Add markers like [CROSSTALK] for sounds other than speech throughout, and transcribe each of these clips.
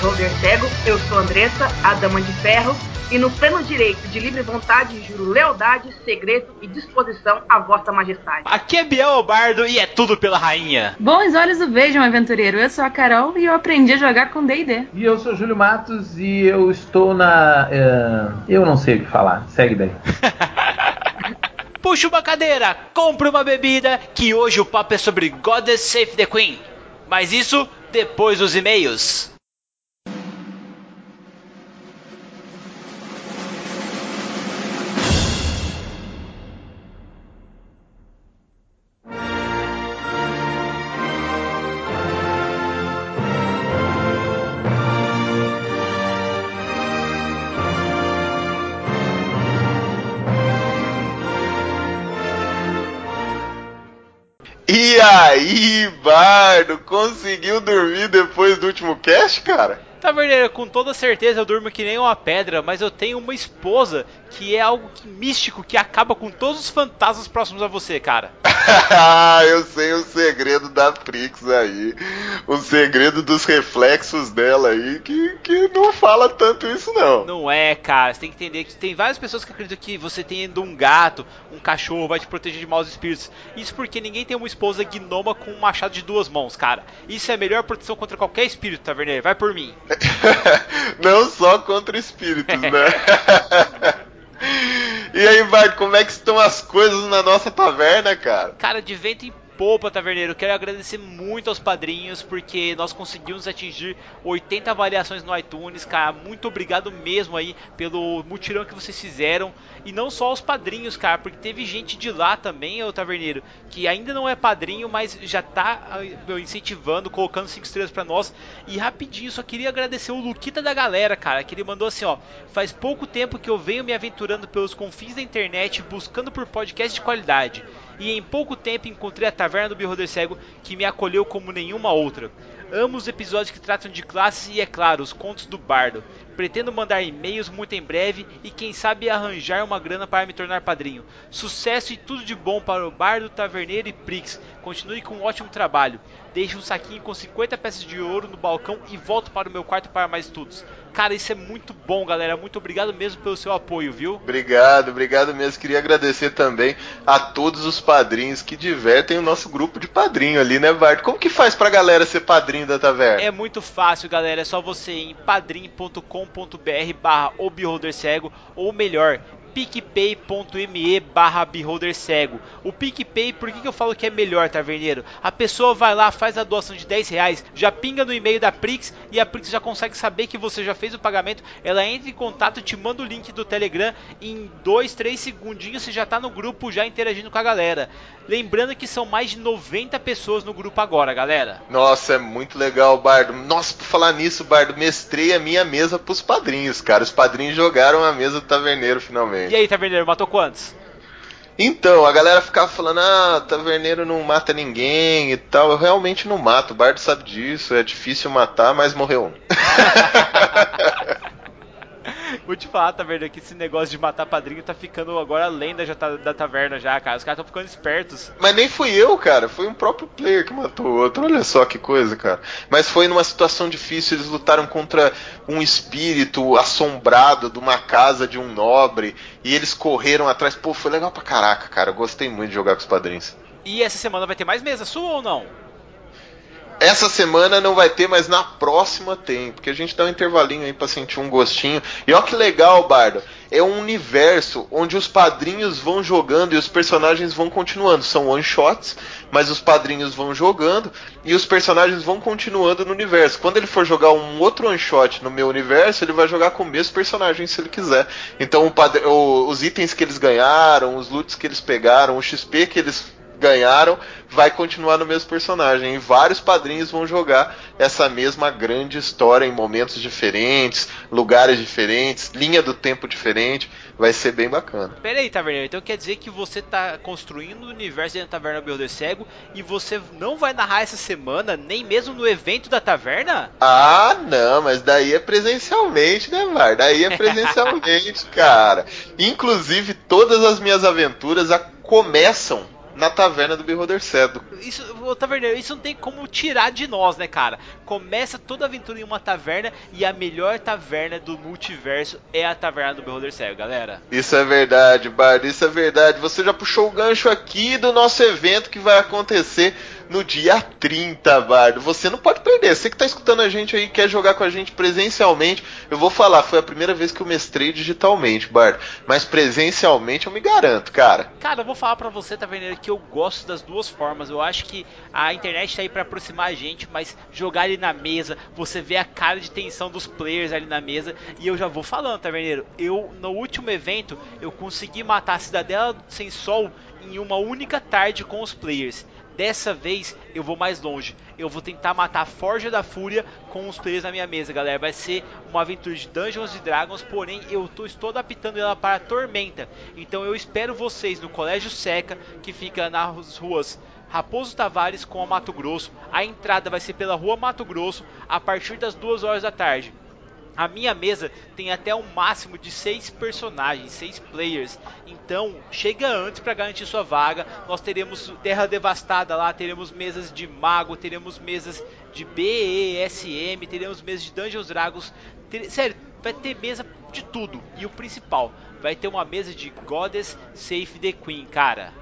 Beholder Cego. Eu sou Andressa, a Dama de Ferro, e no pleno direito de livre vontade juro lealdade, segredo e disposição à vossa majestade. Aqui é Biel Bardo e é tudo pela rainha. Bons olhos o vejam, aventureiro. Eu sou a Carol e eu aprendi a jogar com D&D. E eu sou Júlio Matos e eu estou na... Uh, eu não sei o que falar. Segue daí. [LAUGHS] Puxa uma cadeira, compre uma bebida, que hoje o papo é sobre Goddess Save the Queen. Mas isso depois dos e-mails. E aí, Bardo, conseguiu dormir depois do último cast, cara? Taverneiro, com toda certeza eu durmo que nem uma pedra, mas eu tenho uma esposa que é algo que, místico que acaba com todos os fantasmas próximos a você, cara. [LAUGHS] eu sei o segredo da Prix aí. O segredo dos reflexos dela aí, que, que não fala tanto isso, não. Não é, cara. Você tem que entender que tem várias pessoas que acreditam que você tendo um gato, um cachorro, vai te proteger de maus espíritos. Isso porque ninguém tem uma esposa gnoma com um machado de duas mãos, cara. Isso é a melhor proteção contra qualquer espírito, taverneiro. Vai por mim. [LAUGHS] não só contra espíritos, né? [LAUGHS] E aí, Bart, como é que estão as coisas na nossa taverna, cara? Cara, de vento em Poupa, Taverneiro, quero agradecer muito aos padrinhos, porque nós conseguimos atingir 80 avaliações no iTunes, cara. Muito obrigado mesmo aí pelo mutirão que vocês fizeram. E não só aos padrinhos, cara, porque teve gente de lá também, o Taverneiro, que ainda não é padrinho, mas já tá incentivando, colocando 5 estrelas para nós. E rapidinho, só queria agradecer o Luquita da galera, cara, que ele mandou assim, ó. Faz pouco tempo que eu venho me aventurando pelos confins da internet, buscando por podcast de qualidade e em pouco tempo encontrei a Taverna do Beholder Cego que me acolheu como nenhuma outra. Amo os episódios que tratam de classes e, é claro, os contos do bardo. Pretendo mandar e-mails muito em breve e quem sabe arranjar uma grana para me tornar padrinho. Sucesso e tudo de bom para o Bardo, Taverneiro e Prix. Continue com um ótimo trabalho. Deixe um saquinho com 50 peças de ouro no balcão e volto para o meu quarto para mais estudos. Cara, isso é muito bom, galera. Muito obrigado mesmo pelo seu apoio, viu? Obrigado, obrigado mesmo. Queria agradecer também a todos os padrinhos que divertem o nosso grupo de padrinho ali, né, Bart? Como que faz pra galera ser padrinho da taverna? É muito fácil, galera. É só você ir em padrim.com.br barra cego ou melhor, picpay.me barra beholder cego. O PicPay, por que, que eu falo que é melhor, taverneiro? A pessoa vai lá, faz a doação de 10 reais, já pinga no e-mail da Prix e a Prix já consegue saber que você já fez o pagamento. Ela entra em contato, te manda o link do Telegram. Em 2, 3 segundinhos você já está no grupo, já interagindo com a galera. Lembrando que são mais de 90 pessoas no grupo agora, galera. Nossa, é muito legal, Bardo. Nossa, por falar nisso, Bardo, mestrei a minha mesa pros padrinhos, cara. Os padrinhos jogaram a mesa do taverneiro finalmente. E aí, Taverneiro, matou quantos? Então, a galera ficava falando, ah, Taverneiro não mata ninguém e tal. Eu realmente não mato, o Bardo sabe disso, é difícil matar, mas morreu um. [LAUGHS] Vou te falar, taverna, que esse negócio de matar padrinho tá ficando agora lenda já tá, da taverna já, cara. Os caras estão ficando espertos. Mas nem fui eu, cara. Foi um próprio player que matou o outro. Olha só que coisa, cara. Mas foi numa situação difícil. Eles lutaram contra um espírito assombrado de uma casa de um nobre. E eles correram atrás. Pô, foi legal pra caraca, cara. Eu gostei muito de jogar com os padrinhos. E essa semana vai ter mais mesa sua ou não? Essa semana não vai ter, mas na próxima tem, porque a gente dá um intervalinho aí pra sentir um gostinho. E olha que legal, Bardo. É um universo onde os padrinhos vão jogando e os personagens vão continuando. São one shots, mas os padrinhos vão jogando e os personagens vão continuando no universo. Quando ele for jogar um outro one shot no meu universo, ele vai jogar com o mesmo personagem se ele quiser. Então o o, os itens que eles ganharam, os loots que eles pegaram, o XP que eles ganharam vai continuar no mesmo personagem. E vários padrinhos vão jogar essa mesma grande história em momentos diferentes, lugares diferentes, linha do tempo diferente. Vai ser bem bacana. Pera aí, Taverneiro. Então quer dizer que você está construindo o universo da Taverna Beholder Cego e você não vai narrar essa semana, nem mesmo no evento da taverna? Ah, não, mas daí é presencialmente, né, Var? Daí é presencialmente, [LAUGHS] cara. Inclusive, todas as minhas aventuras começam na taverna do Beholder Cedo. Isso, ô, taverneiro, isso não tem como tirar de nós, né, cara? Começa toda aventura em uma taverna e a melhor taverna do multiverso é a taverna do Beholder Cego, galera. Isso é verdade, Bardo, isso é verdade. Você já puxou o gancho aqui do nosso evento que vai acontecer no dia 30, Bardo. Você não pode perder. Você que tá escutando a gente aí, quer jogar com a gente presencialmente, eu vou falar, foi a primeira vez que eu mestrei digitalmente, Bardo. Mas presencialmente eu me garanto, cara. Cara, eu vou falar pra você, taverneiro, que eu gosto das duas formas. Eu acho que a internet tá aí pra aproximar a gente, mas jogar ali na mesa, você vê a cara de tensão dos players ali na mesa. E eu já vou falando, taverneiro, eu no último evento eu consegui matar a Cidadela Sem Sol em uma única tarde com os players. Dessa vez eu vou mais longe. Eu vou tentar matar a Forja da Fúria com os players na minha mesa, galera. Vai ser uma aventura de Dungeons Dragons, porém eu tô, estou adaptando ela para a Tormenta. Então eu espero vocês no Colégio Seca, que fica nas ruas Raposo Tavares com a Mato Grosso. A entrada vai ser pela Rua Mato Grosso a partir das 2 horas da tarde. A minha mesa tem até um máximo de seis personagens, seis players. Então, chega antes para garantir sua vaga. Nós teremos Terra Devastada lá, teremos mesas de mago, teremos mesas de BESM, teremos mesas de Dungeons Dragons. Ter... Sério, vai ter mesa de tudo. E o principal, vai ter uma mesa de Goddess Save the Queen, cara.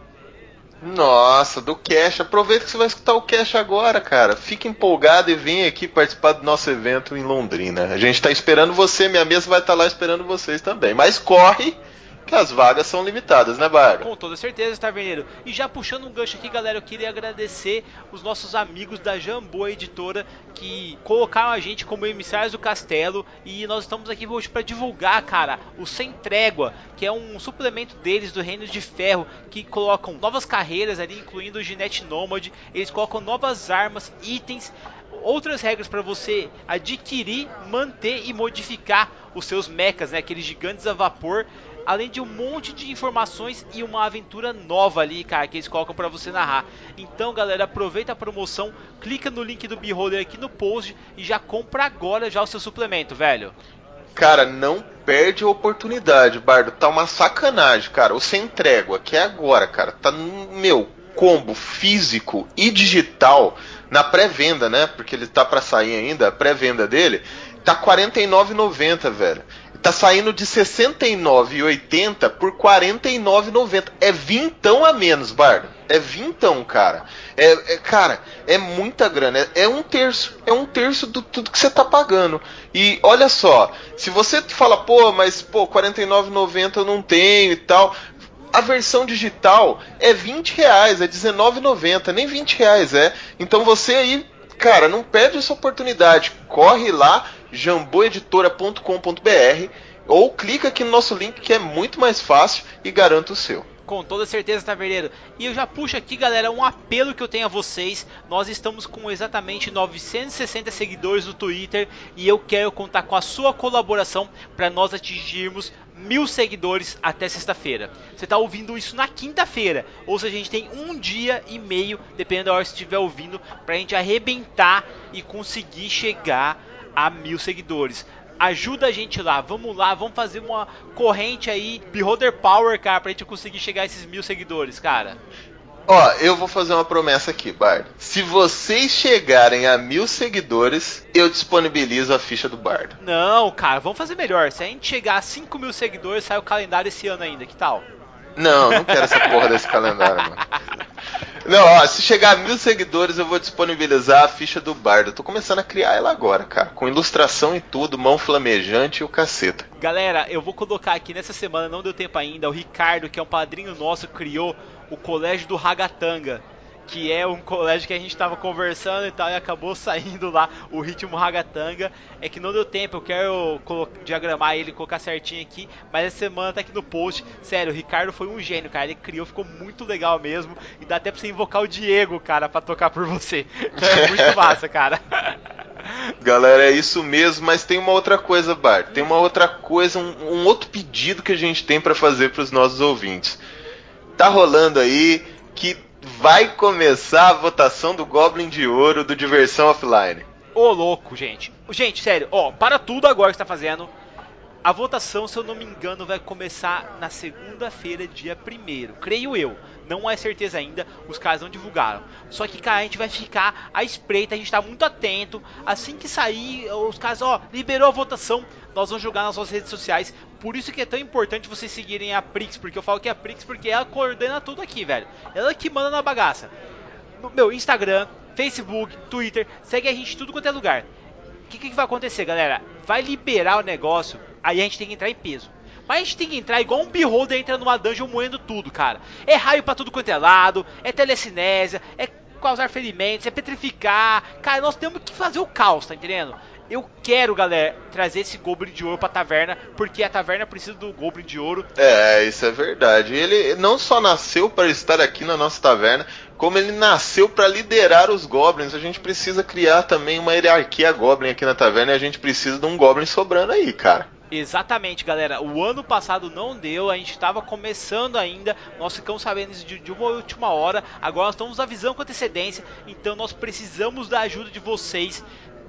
Nossa, do Cash. Aproveita que você vai escutar o Cash agora, cara. Fique empolgado e vem aqui participar do nosso evento em Londrina. A gente está esperando você, minha mesa vai estar lá esperando vocês também. Mas corre, que as vagas são limitadas, né, Bardo? Com toda certeza, Taverneiro. E já puxando um gancho aqui, galera, eu queria agradecer os nossos amigos da Jambô Editora que colocaram a gente como emissários do castelo e nós estamos aqui hoje para divulgar, cara, o Sem Trégua, que é um suplemento deles do Reino de Ferro, que colocam novas carreiras ali, incluindo o Ginete Nômade, eles colocam novas armas, itens, outras regras para você adquirir, manter e modificar os seus mechas, né, aqueles gigantes a vapor além de um monte de informações e uma aventura nova ali, cara, que eles colocam para você narrar. Então, galera, aproveita a promoção, clica no link do Beholder aqui no post e já compra agora já o seu suplemento, velho. Cara, não perde a oportunidade, Bardo. Tá uma sacanagem, cara. O sem trégua, que é agora, cara. Tá no meu combo físico e digital na pré-venda, né? Porque ele tá para sair ainda, a pré-venda dele tá R$ 49,90, velho. Tá saindo de 69,80 por 49,90. É vintão a menos, Bardo. É vintão, cara. É, é, cara, é muita grana. É, é, um terço. É um terço do tudo que você tá pagando. E olha só, se você fala, pô, mas pô, 49,90 eu não tenho e tal. A versão digital é 20 reais, é 19,90, nem 20 reais é. Então você aí, cara, não perde essa oportunidade. Corre lá, jamboeditora.com.br ou clica aqui no nosso link que é muito mais fácil e garanta o seu. Com toda certeza, Taverneiro. E eu já puxo aqui, galera, um apelo que eu tenho a vocês. Nós estamos com exatamente 960 seguidores no Twitter e eu quero contar com a sua colaboração para nós atingirmos mil seguidores até sexta-feira. Você está ouvindo isso na quinta-feira, ou seja, a gente tem um dia e meio, dependendo da hora que estiver ouvindo, para a gente arrebentar e conseguir chegar a mil seguidores. Ajuda a gente lá, vamos lá, vamos fazer uma corrente aí, Beholder Power, cara, pra gente conseguir chegar a esses mil seguidores, cara. Ó, eu vou fazer uma promessa aqui, Bard. Se vocês chegarem a mil seguidores, eu disponibilizo a ficha do Bardo. Não, cara, vamos fazer melhor. Se a gente chegar a 5 mil seguidores, sai o calendário esse ano ainda, que tal? Não, não quero essa porra desse calendário, mano. [LAUGHS] Não, ó, se chegar a mil seguidores, eu vou disponibilizar a ficha do Bardo. Eu tô começando a criar ela agora, cara. Com ilustração e tudo, mão flamejante e o caceta. Galera, eu vou colocar aqui nessa semana, não deu tempo ainda. O Ricardo, que é um padrinho nosso, criou o Colégio do Ragatanga que é um colégio que a gente estava conversando e tal, e acabou [LAUGHS] saindo lá o ritmo ragatanga. É que não deu tempo, eu quero diagramar ele, colocar certinho aqui, mas essa semana tá aqui no post. Sério, o Ricardo foi um gênio, cara. Ele criou, ficou muito legal mesmo. E dá até pra você invocar o Diego, cara, para tocar por você. Então [LAUGHS] é muito massa, cara. [LAUGHS] Galera, é isso mesmo, mas tem uma outra coisa, Bart. Tem uma outra coisa, um, um outro pedido que a gente tem para fazer para os nossos ouvintes. Tá rolando aí que vai começar a votação do Goblin de Ouro do Diversão Offline. Ô louco, gente. Gente, sério, ó, para tudo agora que você tá fazendo. A votação, se eu não me engano, vai começar na segunda-feira, dia 1 creio eu. Não é certeza ainda, os caras não divulgaram. Só que, cara, a gente vai ficar à espreita, a gente tá muito atento. Assim que sair, os caras, ó, liberou a votação, nós vamos jogar nas nossas redes sociais. Por isso que é tão importante vocês seguirem a Prix, porque eu falo que é a Prix porque ela coordena tudo aqui, velho. Ela que manda na bagaça. No meu Instagram, Facebook, Twitter, segue a gente tudo quanto é lugar. O que, que vai acontecer, galera? Vai liberar o negócio, aí a gente tem que entrar em peso. Mas a gente tem que entrar igual um beholder entra numa dungeon moendo tudo, cara. É raio pra tudo quanto é lado, é telecinésia, é causar ferimentos, é petrificar. Cara, nós temos que fazer o caos, tá entendendo? Eu quero, galera, trazer esse Goblin de Ouro pra taverna, porque a taverna precisa do Goblin de Ouro. É, isso é verdade. Ele não só nasceu para estar aqui na nossa taverna, como ele nasceu para liderar os Goblins. A gente precisa criar também uma hierarquia Goblin aqui na taverna e a gente precisa de um Goblin sobrando aí, cara. Exatamente, galera. O ano passado não deu, a gente estava começando ainda, nós ficamos sabendo de, de, uma última hora, agora estamos avisando com antecedência, então nós precisamos da ajuda de vocês.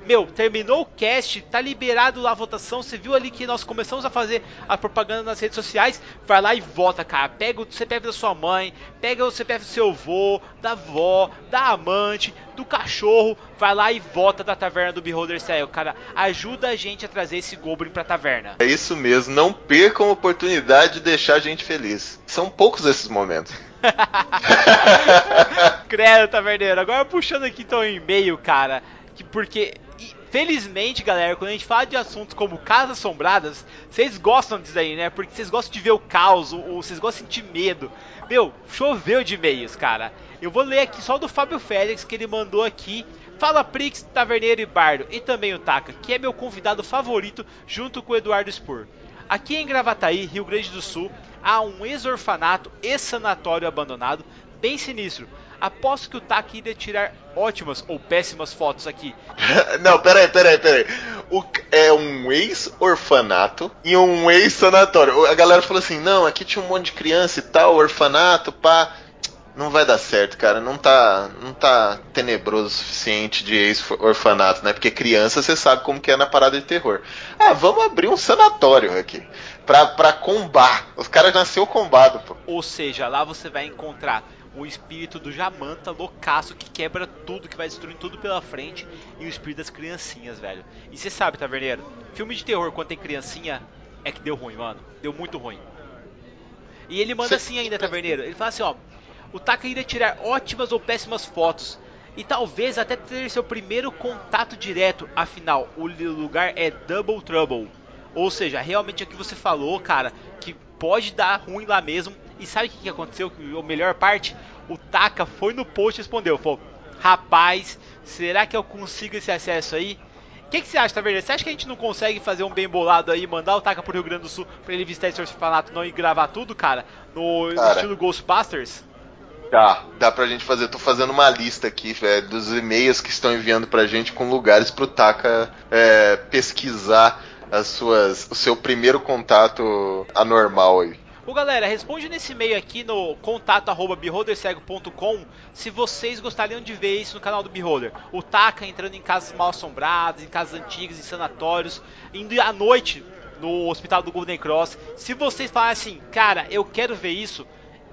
Meu, terminou o cast, tá liberado lá a votação. Você viu ali que nós começamos a fazer a propaganda nas redes sociais? Vai lá e vota, cara. Pega o CPF da sua mãe, pega o CPF do seu avô, da avó, da amante, do cachorro. Vai lá e vota da taverna do Beholder Cell, cara. Ajuda a gente a trazer esse Goblin pra taverna. É isso mesmo, não percam a oportunidade de deixar a gente feliz. São poucos esses momentos. [LAUGHS] Credo, taverneiro. Agora puxando aqui então o e-mail, cara. Que porque Felizmente, galera, quando a gente fala de assuntos como Casas Assombradas, vocês gostam disso aí, né? Porque vocês gostam de ver o caos, ou vocês gostam de sentir medo. Meu, choveu de e-mails, cara. Eu vou ler aqui só do Fábio Félix, que ele mandou aqui. Fala Prix, Taverneiro e Bardo, e também o Taka, que é meu convidado favorito, junto com o Eduardo Spor. Aqui em Gravataí, Rio Grande do Sul, há um ex-orfanato e sanatório abandonado, bem sinistro Aposto que o Taki iria tirar ótimas ou péssimas fotos aqui. [LAUGHS] Não, peraí, peraí, peraí. O, é um ex-orfanato e um ex-sanatório. A galera falou assim: não, aqui tinha um monte de criança e tal, orfanato, pá. Não vai dar certo, cara. Não tá, não tá tenebroso o suficiente de ex-orfanato, né? Porque criança você sabe como que é na parada de terror. Ah, vamos abrir um sanatório aqui. Pra, pra combar. Os caras nasceu combado, pô. Ou seja, lá você vai encontrar o espírito do Jamanta loucaço que quebra tudo, que vai destruindo tudo pela frente, e o espírito das criancinhas, velho. E você sabe, taverneiro, filme de terror quando tem criancinha é que deu ruim, mano. Deu muito ruim. E ele manda assim ainda, taverneiro. Ele fala assim, ó. O Taka iria tirar ótimas ou péssimas fotos. E talvez até ter seu primeiro contato direto. Afinal, o lugar é Double Trouble. Ou seja, realmente é o que você falou, cara. Que pode dar ruim lá mesmo. E sabe o que, aconteceu? A melhor parte? O Taka foi no post e respondeu: falou, Rapaz, será que eu consigo esse acesso aí? O que, que, você acha, Taverneiro? Você acha que a gente não consegue fazer um bem bolado aí, mandar o Taka pro Rio Grande do Sul pra ele visitar esse orfanato não e gravar tudo, cara? No cara, estilo Ghostbusters? Dá, dá pra gente fazer. tô fazendo uma lista aqui, velho, dos e-mails que estão enviando pra gente com lugares pro Taka é, pesquisar as suas, o seu primeiro contato anormal aí. Ô galera, responde nesse e-mail aqui no contato@beholdercego.com se vocês gostariam de ver isso no canal do Beholder. O Taka entrando em casas mal assombradas, em casas antigas, em sanatórios, indo à noite no hospital do Golden Cross. Se vocês falarem assim, cara, eu quero ver isso,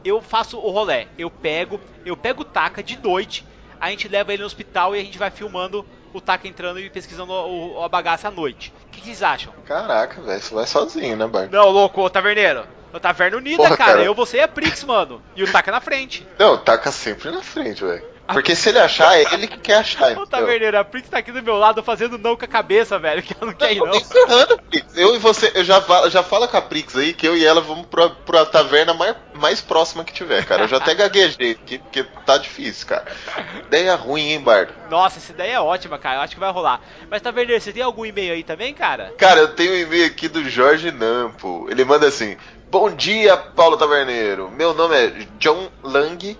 eu faço o rolé. Eu pego, eu pego o Taka de noite, a gente leva ele no hospital e a gente vai filmando o Taka entrando e pesquisando o, a bagaça à noite. O que, que vocês acham? Caraca, velho, você vai sozinho, né, Bart? Não, louco, taverneiro. O Taverna Unida, Porra, cara. cara. Eu, você e a Prix, mano. E o Taka na frente. Não, o Taka sempre na frente, velho. Porque se ele achar, é ele que quer achar. Ô, Taverneiro, a Prix tá aqui do meu lado fazendo não com a cabeça, velho. Que ela não quer ir, não. Encerrando, Prix. Eu e você, eu já, já fala com a Prix aí que eu e ela vamos pra, pra taverna mais, mais próxima que tiver, cara. Eu já até gaguejei, porque, porque tá difícil, cara. Ideia ruim, hein, Bardo? Nossa, essa ideia é ótima, cara. Eu acho que vai rolar. Mas, Taverneiro, você tem algum e-mail aí também, cara? Cara, eu tenho um e-mail aqui do Jorge Nampo. Ele manda assim: Bom dia, Paulo Taverneiro. Meu nome é John Lang.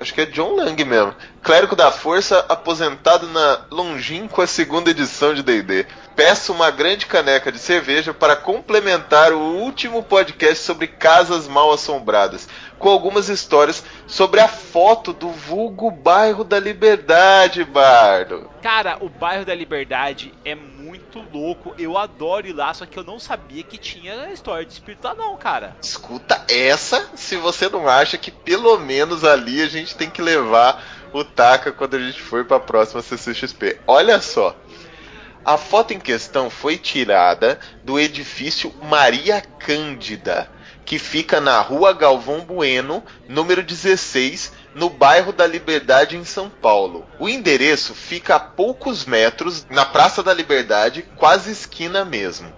Acho que é John Lang mesmo. Clérigo da Força, aposentado na longínqua segunda edição de D&D. Peço uma grande caneca de cerveja para complementar o último podcast sobre casas mal assombradas. Com algumas histórias sobre a foto do vulgo bairro da Liberdade, Bardo. Cara, o bairro da Liberdade é muito louco. Eu adoro ir lá, só que eu não sabia que tinha história de espírito lá, não, cara. Escuta essa, se você não acha que pelo menos ali a gente tem que levar o Taka quando a gente for para a próxima CCXP. Olha só. A foto em questão foi tirada do edifício Maria Cândida, que fica na rua Galvão Bueno, número 16, no bairro da Liberdade, em São Paulo. O endereço fica a poucos metros na Praça da Liberdade, quase esquina mesmo.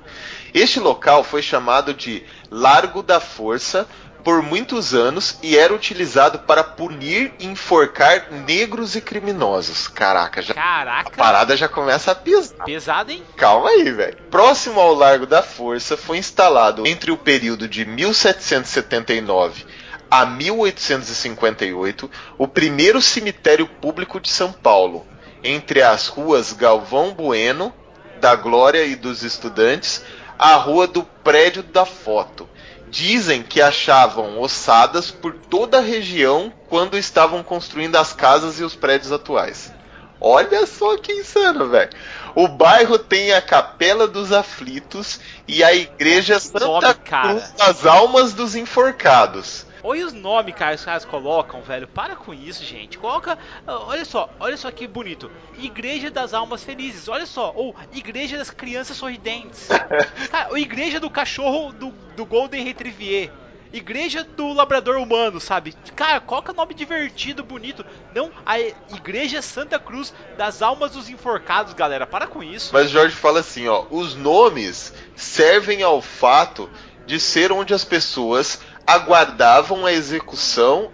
Este local foi chamado de Largo da Força por muitos anos e era utilizado para punir e enforcar negros e criminosos. Caraca, já, Caraca. a parada já começa a pesar. Pesado, hein? Calma aí, velho. Próximo ao Largo da Força foi instalado entre o período de 1779 a 1858 o primeiro cemitério público de São Paulo, entre as ruas Galvão Bueno, da Glória e dos Estudantes, a rua do Prédio da Foto. Dizem que achavam ossadas por toda a região quando estavam construindo as casas e os prédios atuais. Olha só que insano, velho. O bairro tem a Capela dos Aflitos e a Igreja Santa nome. Cruz das Almas dos Enforcados. Olha os nomes que os caras colocam, velho. Para com isso, gente. Coloca. Olha só, olha só que bonito. Igreja das Almas Felizes. Olha só. Ou Igreja das Crianças Sorridentes. [LAUGHS] Cara, ou Igreja do Cachorro do, do Golden Retriever. Igreja do Labrador Humano, sabe? Cara, coloca nome divertido, bonito. Não a Igreja Santa Cruz das Almas dos Enforcados, galera. Para com isso. Mas Jorge fala assim, ó, os nomes servem ao fato de ser onde as pessoas aguardavam a execução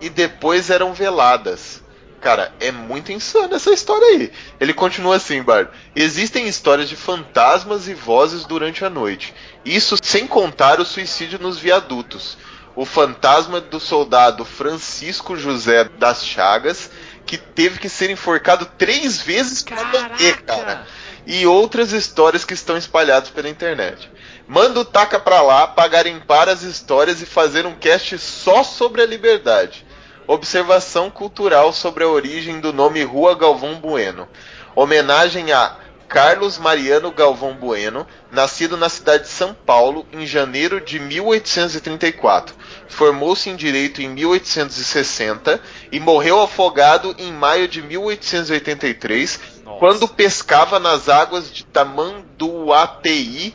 e depois eram veladas. Cara, é muito insano essa história aí. Ele continua assim, Bard. Existem histórias de fantasmas e vozes durante a noite. Isso sem contar o suicídio nos viadutos. O fantasma do soldado Francisco José das Chagas, que teve que ser enforcado três vezes pra morrer, cara. E outras histórias que estão espalhadas pela internet. Manda o Taca pra lá pra garimpar as histórias e fazer um cast só sobre a liberdade. Observação cultural sobre a origem do nome Rua Galvão Bueno. Homenagem a Carlos Mariano Galvão Bueno, nascido na cidade de São Paulo em janeiro de 1834. Formou-se em direito em 1860 e morreu afogado em maio de 1883, Nossa. quando pescava nas águas de Tamanduateí.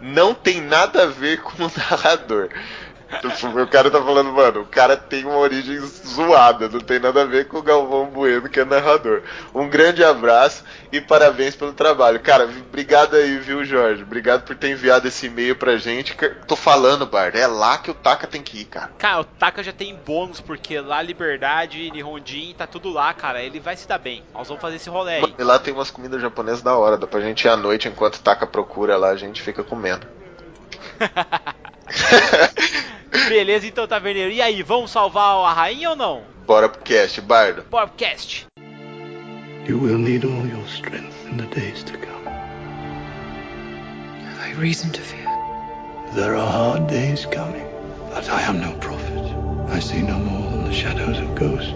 Não tem nada a ver com o narrador. O cara tá falando, mano, o cara tem uma origem zoada, não tem nada a ver com o Galvão Bueno, que é narrador. Um grande abraço e parabéns pelo trabalho. Cara, obrigado aí, viu, Jorge? Obrigado por ter enviado esse e-mail pra gente. Tô falando, Bard, é lá que o Taka tem que ir, cara. Cara, o Taka já tem bônus, porque lá Liberdade Nihonjin tá tudo lá, cara. Ele vai se dar bem. Nós vamos fazer esse rolê aí. E lá tem umas comidas japonesas da hora, dá pra gente ir à noite enquanto o Taka procura lá, a gente fica comendo. [LAUGHS] [LAUGHS] Beleza, então, Taverneiro. E aí, vamos salvar a rainha ou não? Bora pro cast, Bardo. Podcast. You will need all your strength in the days to come. Have I reason to fear? There are hard days coming, but I am no prophet. I see no more than the shadows of ghosts.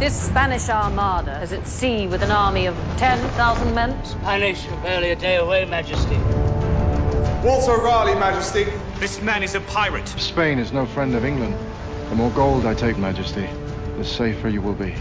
This Spanish armada is at sea with an army of 10,000 men. Spanish are barely a day away, Majesty. Walter Raleigh, Majesty. This man is a pirate. Spain is no friend of England. The more gold I take, Majesty, the safer you will be.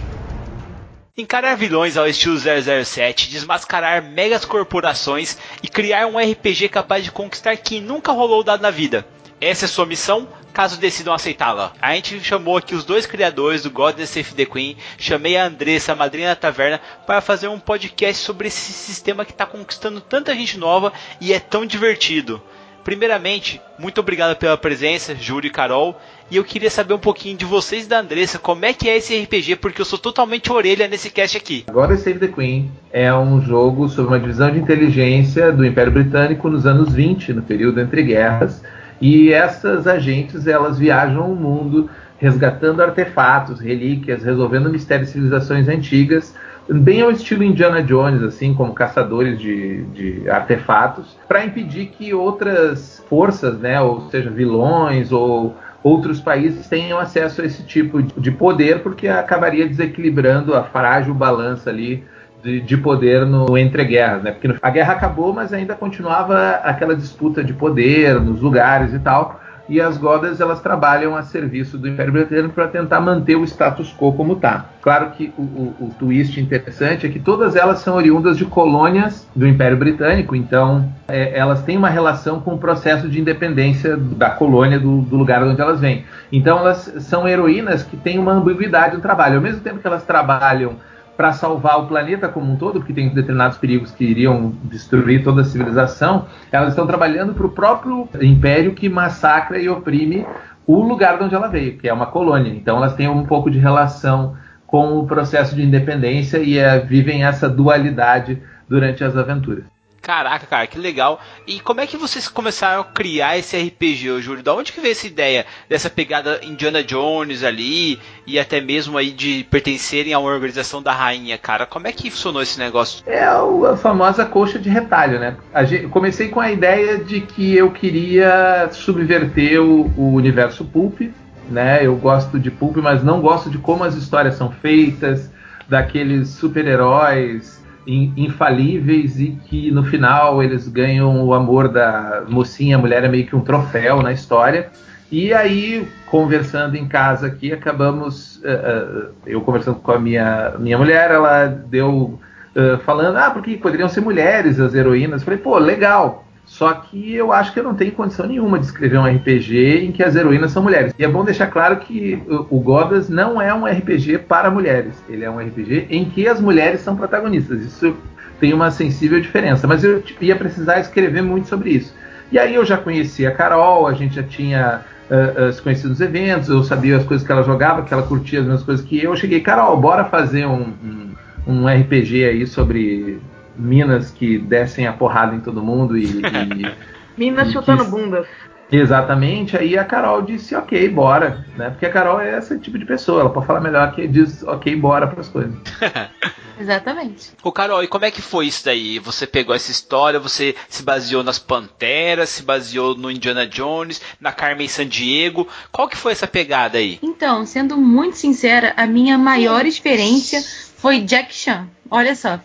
Encarar vilões ao estilo 007, desmascarar megas corporações e criar um RPG capaz de conquistar quem nunca rolou o dado na vida. Essa é sua missão, caso decidam aceitá-la. A gente chamou aqui os dois criadores do God Save the Queen, chamei a Andressa, a madrinha da taverna, para fazer um podcast sobre esse sistema que está conquistando tanta gente nova e é tão divertido. Primeiramente, muito obrigado pela presença, Júlio e Carol. E eu queria saber um pouquinho de vocês da Andressa, como é que é esse RPG, porque eu sou totalmente orelha nesse cast aqui. God Save the Queen é um jogo sobre uma divisão de inteligência do Império Britânico nos anos 20, no período entre guerras. E essas agentes elas viajam o mundo resgatando artefatos, relíquias, resolvendo mistérios de civilizações antigas, bem ao estilo Indiana Jones, assim como caçadores de, de artefatos, para impedir que outras forças, né, ou seja, vilões ou outros países tenham acesso a esse tipo de poder, porque acabaria desequilibrando a frágil balança ali de, de poder no entre guerras, né? Porque a guerra acabou, mas ainda continuava aquela disputa de poder nos lugares e tal e as Godas elas trabalham a serviço do Império Britânico para tentar manter o status quo como está. Claro que o, o, o, twist interessante é que todas elas são oriundas de colônias do Império Britânico, então é, elas têm uma relação com o processo de independência da colônia do, do lugar onde elas vêm. Então elas são heroínas que têm uma ambiguidade no trabalho. Ao mesmo tempo que elas trabalham para salvar o planeta como um todo, porque tem determinados perigos que iriam destruir toda a civilização, elas estão trabalhando para o próprio império que massacra e oprime o lugar de onde ela veio, que é uma colônia. Então elas têm um pouco de relação com o processo de independência e é, vivem essa dualidade durante as aventuras. Caraca, cara, que legal. E como é que vocês começaram a criar esse RPG, Júlio? Da onde que veio essa ideia dessa pegada Indiana Jones ali e até mesmo aí de pertencerem a uma organização da rainha, cara? Como é que funcionou esse negócio? É a famosa coxa de retalho, né? Gente, comecei com a ideia de que eu queria subverter o, o universo pulp, né? Eu gosto de pulp, mas não gosto de como as histórias são feitas, daqueles super-heróis infalíveis e que no final eles ganham o amor da mocinha, a mulher é meio que um troféu na história. E aí, conversando em casa aqui, acabamos. Uh, eu conversando com a minha, minha mulher, ela deu. Uh, falando, ah, porque poderiam ser mulheres as heroínas. falei, pô, legal. Só que eu acho que eu não tenho condição nenhuma de escrever um RPG em que as heroínas são mulheres. E é bom deixar claro que o Godas não é um RPG para mulheres. Ele é um RPG em que as mulheres são protagonistas. Isso tem uma sensível diferença. Mas eu ia precisar escrever muito sobre isso. E aí eu já conhecia a Carol, a gente já tinha uh, uh, se conhecido nos eventos, eu sabia as coisas que ela jogava, que ela curtia as mesmas coisas que eu. Eu cheguei, Carol, bora fazer um, um, um RPG aí sobre minas que descem a porrada em todo mundo e. e [LAUGHS] minas chutando bundas. Exatamente, aí a Carol disse ok, bora, né? Porque a Carol é esse tipo de pessoa, ela pode falar melhor que diz ok, bora para as coisas. [LAUGHS] Exatamente. Ô Carol, e como é que foi isso daí? Você pegou essa história, você se baseou nas Panteras, se baseou no Indiana Jones, na Carmen Sandiego. Qual que foi essa pegada aí? Então, sendo muito sincera, a minha maior experiência foi Jack Chan. Olha só.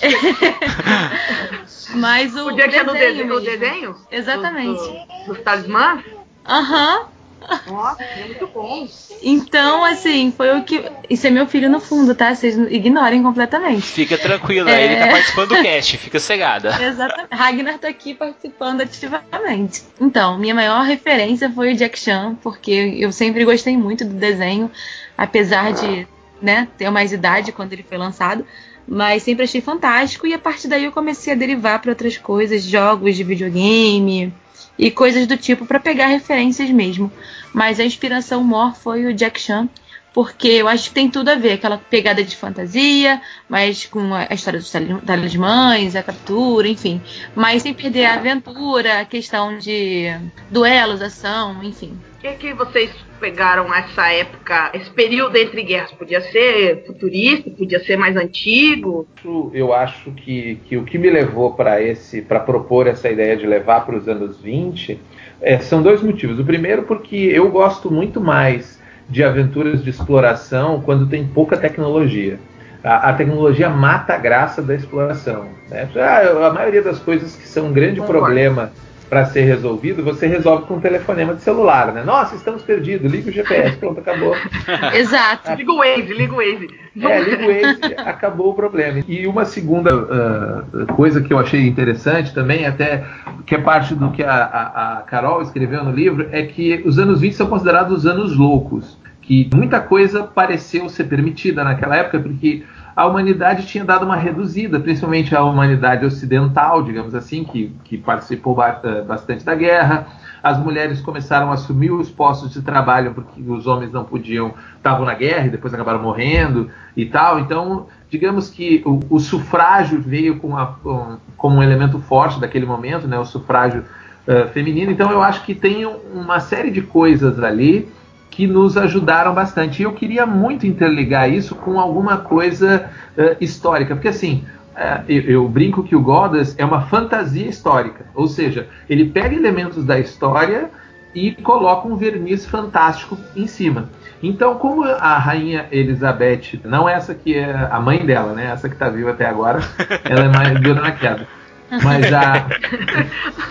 [LAUGHS] Mas o, o Jack Chan no desenho, o desenho? Exatamente. Dos do, do talismãs? Aham. Uhum. Nossa, é muito bom. Então, assim, foi o que. Isso é meu filho no fundo, tá? Vocês ignorem completamente. Fica tranquila, é... ele tá participando do cast, fica cegada. [LAUGHS] Exatamente. Ragnar tá aqui participando ativamente. Então, minha maior referência foi o Jack Chan, porque eu sempre gostei muito do desenho, apesar de né, ter mais idade quando ele foi lançado. Mas sempre achei fantástico e a partir daí eu comecei a derivar para outras coisas, jogos de videogame e coisas do tipo para pegar referências mesmo. Mas a inspiração maior foi o Jack Chan, porque eu acho que tem tudo a ver, aquela pegada de fantasia, mas com a história dos talismãs, a captura, enfim. Mas sem perder a aventura, a questão de duelos, ação, enfim. O que, que vocês pegaram essa época, esse período entre guerras? Podia ser futurista, podia ser mais antigo? Eu acho que, que o que me levou para esse, para propor essa ideia de levar para os anos 20, é, são dois motivos. O primeiro porque eu gosto muito mais de aventuras de exploração quando tem pouca tecnologia. A, a tecnologia mata a graça da exploração. Né? A, a maioria das coisas que são um grande Concordo. problema para ser resolvido, você resolve com um telefonema de celular, né? Nossa, estamos perdidos, liga o GPS, pronto, acabou. [LAUGHS] Exato. liga o Waze, liga o Waze. É, liga o Waze, acabou o problema. E uma segunda uh, coisa que eu achei interessante também, até que é parte do que a, a, a Carol escreveu no livro, é que os anos 20 são considerados os anos loucos. Que muita coisa pareceu ser permitida naquela época, porque a humanidade tinha dado uma reduzida, principalmente a humanidade ocidental, digamos assim, que, que participou eh, bastante da guerra. As mulheres começaram a assumir os postos de trabalho porque os homens não podiam, estavam na guerra e depois acabaram morrendo e tal. Então, digamos que o, o sufrágio veio com a, com, como um elemento forte daquele momento, né, o sufrágio uh, feminino. Então, eu acho que tem uma série de coisas ali que nos ajudaram bastante. E eu queria muito interligar isso com alguma coisa uh, histórica, porque assim. Uh, eu, eu, brinco que o Godas é uma fantasia histórica, ou seja, ele pega elementos da história e coloca um verniz fantástico em cima. Então, como a rainha Elizabeth, não essa que é a mãe dela, né? Essa que está viva até agora, [LAUGHS] ela é mais dura na queda. Mas a,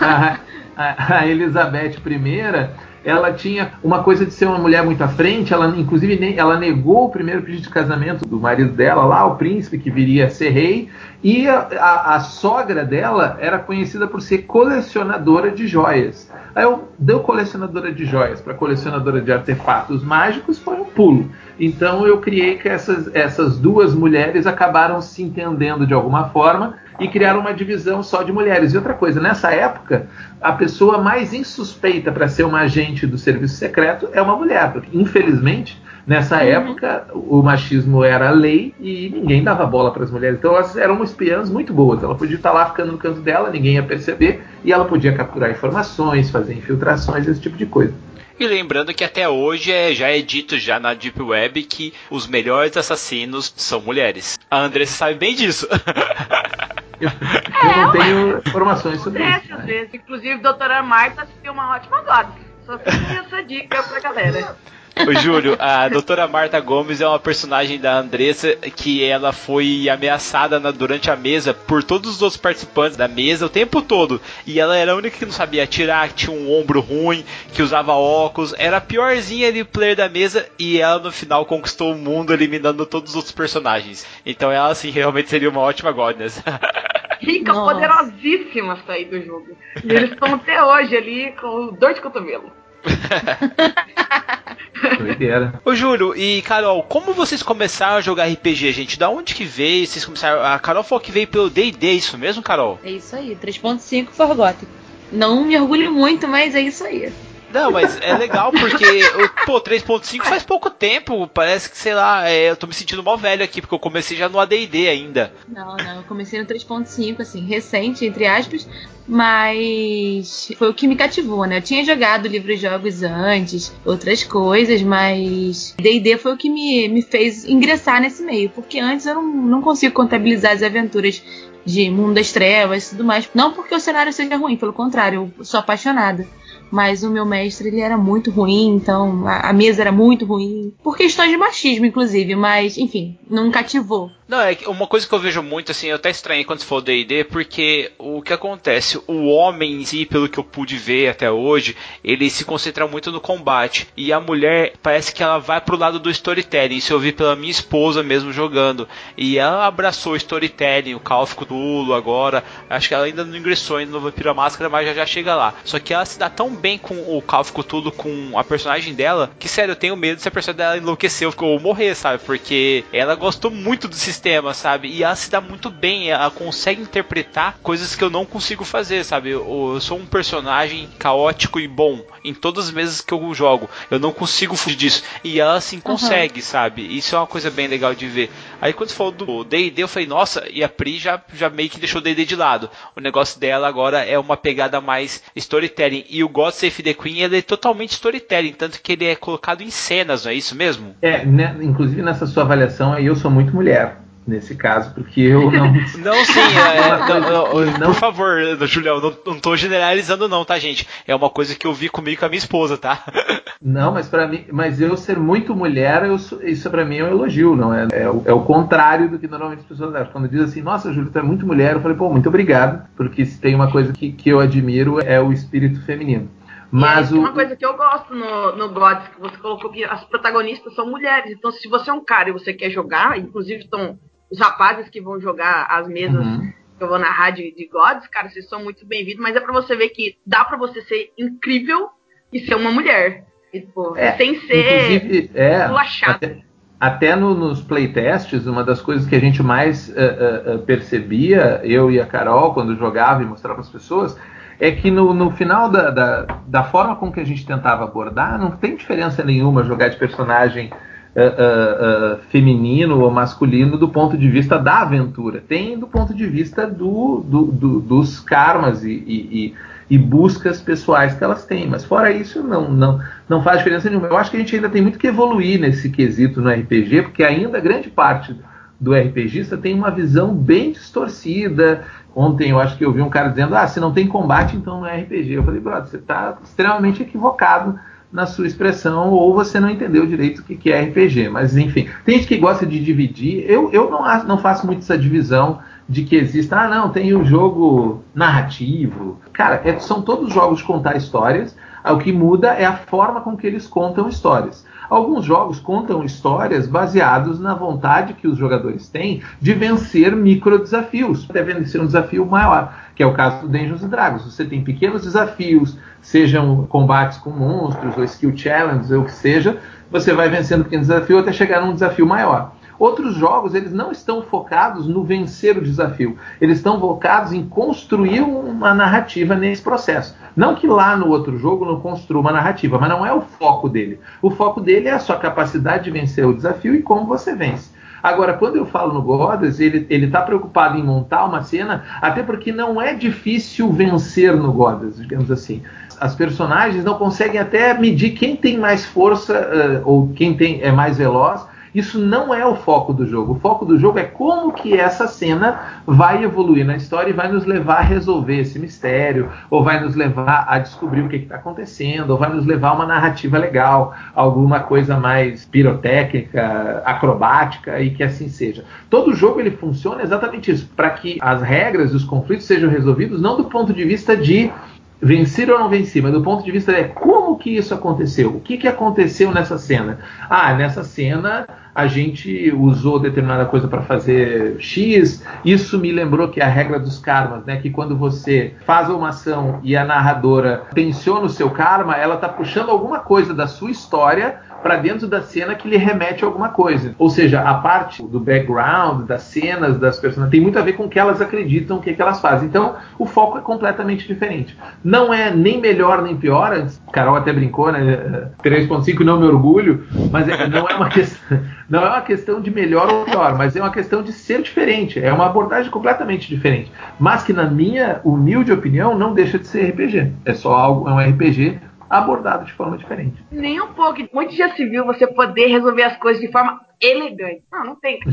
[LAUGHS] a, a, a Elizabeth I, ela tinha uma coisa de ser uma mulher muito à frente, ela inclusive ela negou o primeiro pedido de casamento do marido dela lá, o príncipe que viria a ser rei, e a, a, a sogra dela era conhecida por ser colecionadora de joias. Aí eu deu colecionadora de joias para colecionadora de artefatos mágicos foi um pulo. Então eu criei que essas, essas duas mulheres acabaram se entendendo de alguma forma e criaram uma divisão só de mulheres. E outra coisa, nessa época, a pessoa mais insuspeita para ser uma agente do serviço secreto é uma mulher, porque infelizmente Nessa uhum. época, o machismo era lei e ninguém dava bola para as mulheres. Então elas eram espiãs muito boas. Ela podia estar lá ficando no canto dela, ninguém ia perceber, e ela podia capturar informações, fazer infiltrações, esse tipo de coisa. E lembrando que até hoje é, já é dito já na Deep Web que os melhores assassinos são mulheres. A Andressa sabe bem disso. Eu, eu não tenho informações sobre isso. Né? Inclusive, a doutora Marta assistiu uma ótima God. Só fica essa dica pra galera. Ô, Júlio, a doutora Marta Gomes é uma personagem da Andressa que ela foi ameaçada na, durante a mesa por todos os outros participantes da mesa o tempo todo. E ela era a única que não sabia atirar, que tinha um ombro ruim, que usava óculos. Era a piorzinha ali, player da mesa. E ela no final conquistou o mundo eliminando todos os outros personagens. Então ela, assim, realmente seria uma ótima Godness. [LAUGHS] Rica, Nossa. poderosíssima sair do jogo. E eles estão até hoje ali com dor de cotovelo. [LAUGHS] Doideira. Ô Júlio e Carol, como vocês começaram a jogar RPG, gente? Da onde que veio? Vocês começaram. A Carol falou que veio pelo DD, é isso mesmo, Carol? É isso aí, 3.5 Forgotten. Não me orgulho muito, mas é isso aí. Não, mas é legal porque, pô, 3.5 faz pouco tempo. Parece que, sei lá, é, eu tô me sentindo mal velho aqui, porque eu comecei já no ADD ainda. Não, não, eu comecei no 3.5, assim, recente, entre aspas, mas foi o que me cativou, né? Eu tinha jogado livros jogos antes, outras coisas, mas D&D foi o que me, me fez ingressar nesse meio, porque antes eu não, não consigo contabilizar as aventuras de Mundo das Trevas e tudo mais. Não porque o cenário seja ruim, pelo contrário, eu sou apaixonada mas o meu mestre ele era muito ruim, então a, a, mesa era muito ruim, por questões de machismo, inclusive, mas enfim, não cativou. Não, é uma coisa que eu vejo muito, assim, eu até estranhei quando for D&D, porque o que acontece, o homem em si, pelo que eu pude ver até hoje, ele se concentra muito no combate, e a mulher parece que ela vai pro lado do storytelling, isso eu vi pela minha esposa mesmo jogando, e ela abraçou o storytelling, o Call of Cthulhu agora, acho que ela ainda não ingressou ainda no Vampiro Máscara, mas já já chega lá. Só que ela se dá tão bem com o Call of Cthulhu, com a personagem dela, que sério, eu tenho medo se a personagem dela enlouqueceu ou morrer, sabe? Porque ela gostou muito do sistema, sabe? E ela se dá muito bem, ela consegue interpretar coisas que eu não consigo fazer, sabe? Eu, eu sou um personagem caótico e bom em todas as mesas que eu jogo. Eu não consigo fugir disso. E ela assim consegue, uhum. sabe? Isso é uma coisa bem legal de ver. Aí quando você falou do D&D, eu falei, nossa, e a Pri já, já meio que deixou o D&D de lado. O negócio dela agora é uma pegada mais storytelling. E o God Save the Queen, ele é totalmente storytelling, tanto que ele é colocado em cenas, não é isso mesmo? É, né, inclusive nessa sua avaliação aí, eu sou muito mulher nesse caso, porque eu não. [LAUGHS] não, sim, é, [LAUGHS] não, não, não, por favor, Julião, não, não tô generalizando, não, tá, gente? É uma coisa que eu vi comigo com a minha esposa, tá? [LAUGHS] Não, mas para mim, mas eu ser muito mulher, eu, isso para mim é um elogio, não é? É o, é o, contrário do que normalmente as pessoas acham. Quando diz assim, nossa, Júlio, tu é muito mulher, eu falei, pô, muito obrigado, porque se tem uma coisa que, que eu admiro é o espírito feminino. Mas é, o... uma coisa que eu gosto no, no Gods, que você colocou que as protagonistas são mulheres. Então, se você é um cara e você quer jogar, inclusive estão os rapazes que vão jogar as mesas uhum. que eu vou narrar de, de Gods, cara, vocês são muito bem-vindos, mas é para você ver que dá para você ser incrível e ser uma mulher. E, tipo, é, sem ser é, até, até no, nos playtests, uma das coisas que a gente mais uh, uh, percebia, eu e a Carol, quando jogava e mostrava para as pessoas, é que no, no final da, da, da, forma com que a gente tentava abordar, não tem diferença nenhuma jogar de personagem uh, uh, uh, feminino ou masculino do ponto de vista da aventura. Tem do ponto de vista do, do, do dos karmas e, e, e, buscas pessoais que elas têm. Mas fora isso, não, não, não faz diferença nenhuma. Eu acho que a gente ainda tem muito que evoluir nesse quesito no RPG, porque ainda grande parte do RPGista tem uma visão bem distorcida Ontem eu acho que eu vi um cara dizendo: ah, se não tem combate, então não é RPG. Eu falei, brother, você está extremamente equivocado na sua expressão, ou você não entendeu direito o que é RPG. Mas enfim, tem gente que gosta de dividir. Eu, eu não, não faço muito essa divisão de que exista, ah, não, tem o jogo narrativo. Cara, é, são todos jogos contar histórias. O que muda é a forma com que eles contam histórias. Alguns jogos contam histórias baseados na vontade que os jogadores têm de vencer micro desafios, até vencer um desafio maior, que é o caso do Dungeons Dragons. Você tem pequenos desafios, sejam combates com monstros ou skill challenges ou o que seja, você vai vencendo pequeno desafio até chegar num desafio maior. Outros jogos, eles não estão focados no vencer o desafio. Eles estão focados em construir uma narrativa nesse processo. Não que lá no outro jogo não construa uma narrativa, mas não é o foco dele. O foco dele é a sua capacidade de vencer o desafio e como você vence. Agora, quando eu falo no Godas, ele está preocupado em montar uma cena, até porque não é difícil vencer no Godas, digamos assim. As personagens não conseguem até medir quem tem mais força uh, ou quem tem, é mais veloz isso não é o foco do jogo. O foco do jogo é como que essa cena vai evoluir na história e vai nos levar a resolver esse mistério, ou vai nos levar a descobrir o que está acontecendo, ou vai nos levar a uma narrativa legal, alguma coisa mais pirotécnica, acrobática e que assim seja. Todo jogo ele funciona exatamente isso, para que as regras e os conflitos sejam resolvidos não do ponto de vista de vencer ou não vencer, mas do ponto de vista é como que isso aconteceu? O que, que aconteceu nessa cena? Ah, nessa cena a gente usou determinada coisa para fazer X. Isso me lembrou que é a regra dos karmas, né? Que quando você faz uma ação e a narradora tensiona o seu karma, ela está puxando alguma coisa da sua história para dentro da cena que lhe remete a alguma coisa. Ou seja, a parte do background, das cenas, das personagens, tem muito a ver com o que elas acreditam, o que, que elas fazem. Então, o foco é completamente diferente. Não é nem melhor nem pior, a Carol até brincou, né? 3.5 não me orgulho, mas é, não é uma [LAUGHS] questão. Não é uma questão de melhor ou pior, mas é uma questão de ser diferente. É uma abordagem completamente diferente. Mas que, na minha humilde opinião, não deixa de ser RPG. É só algo, é um RPG abordado de forma diferente. Nem um pouco. Muito já se viu você poder resolver as coisas de forma elegante. Não, não tem. [LAUGHS]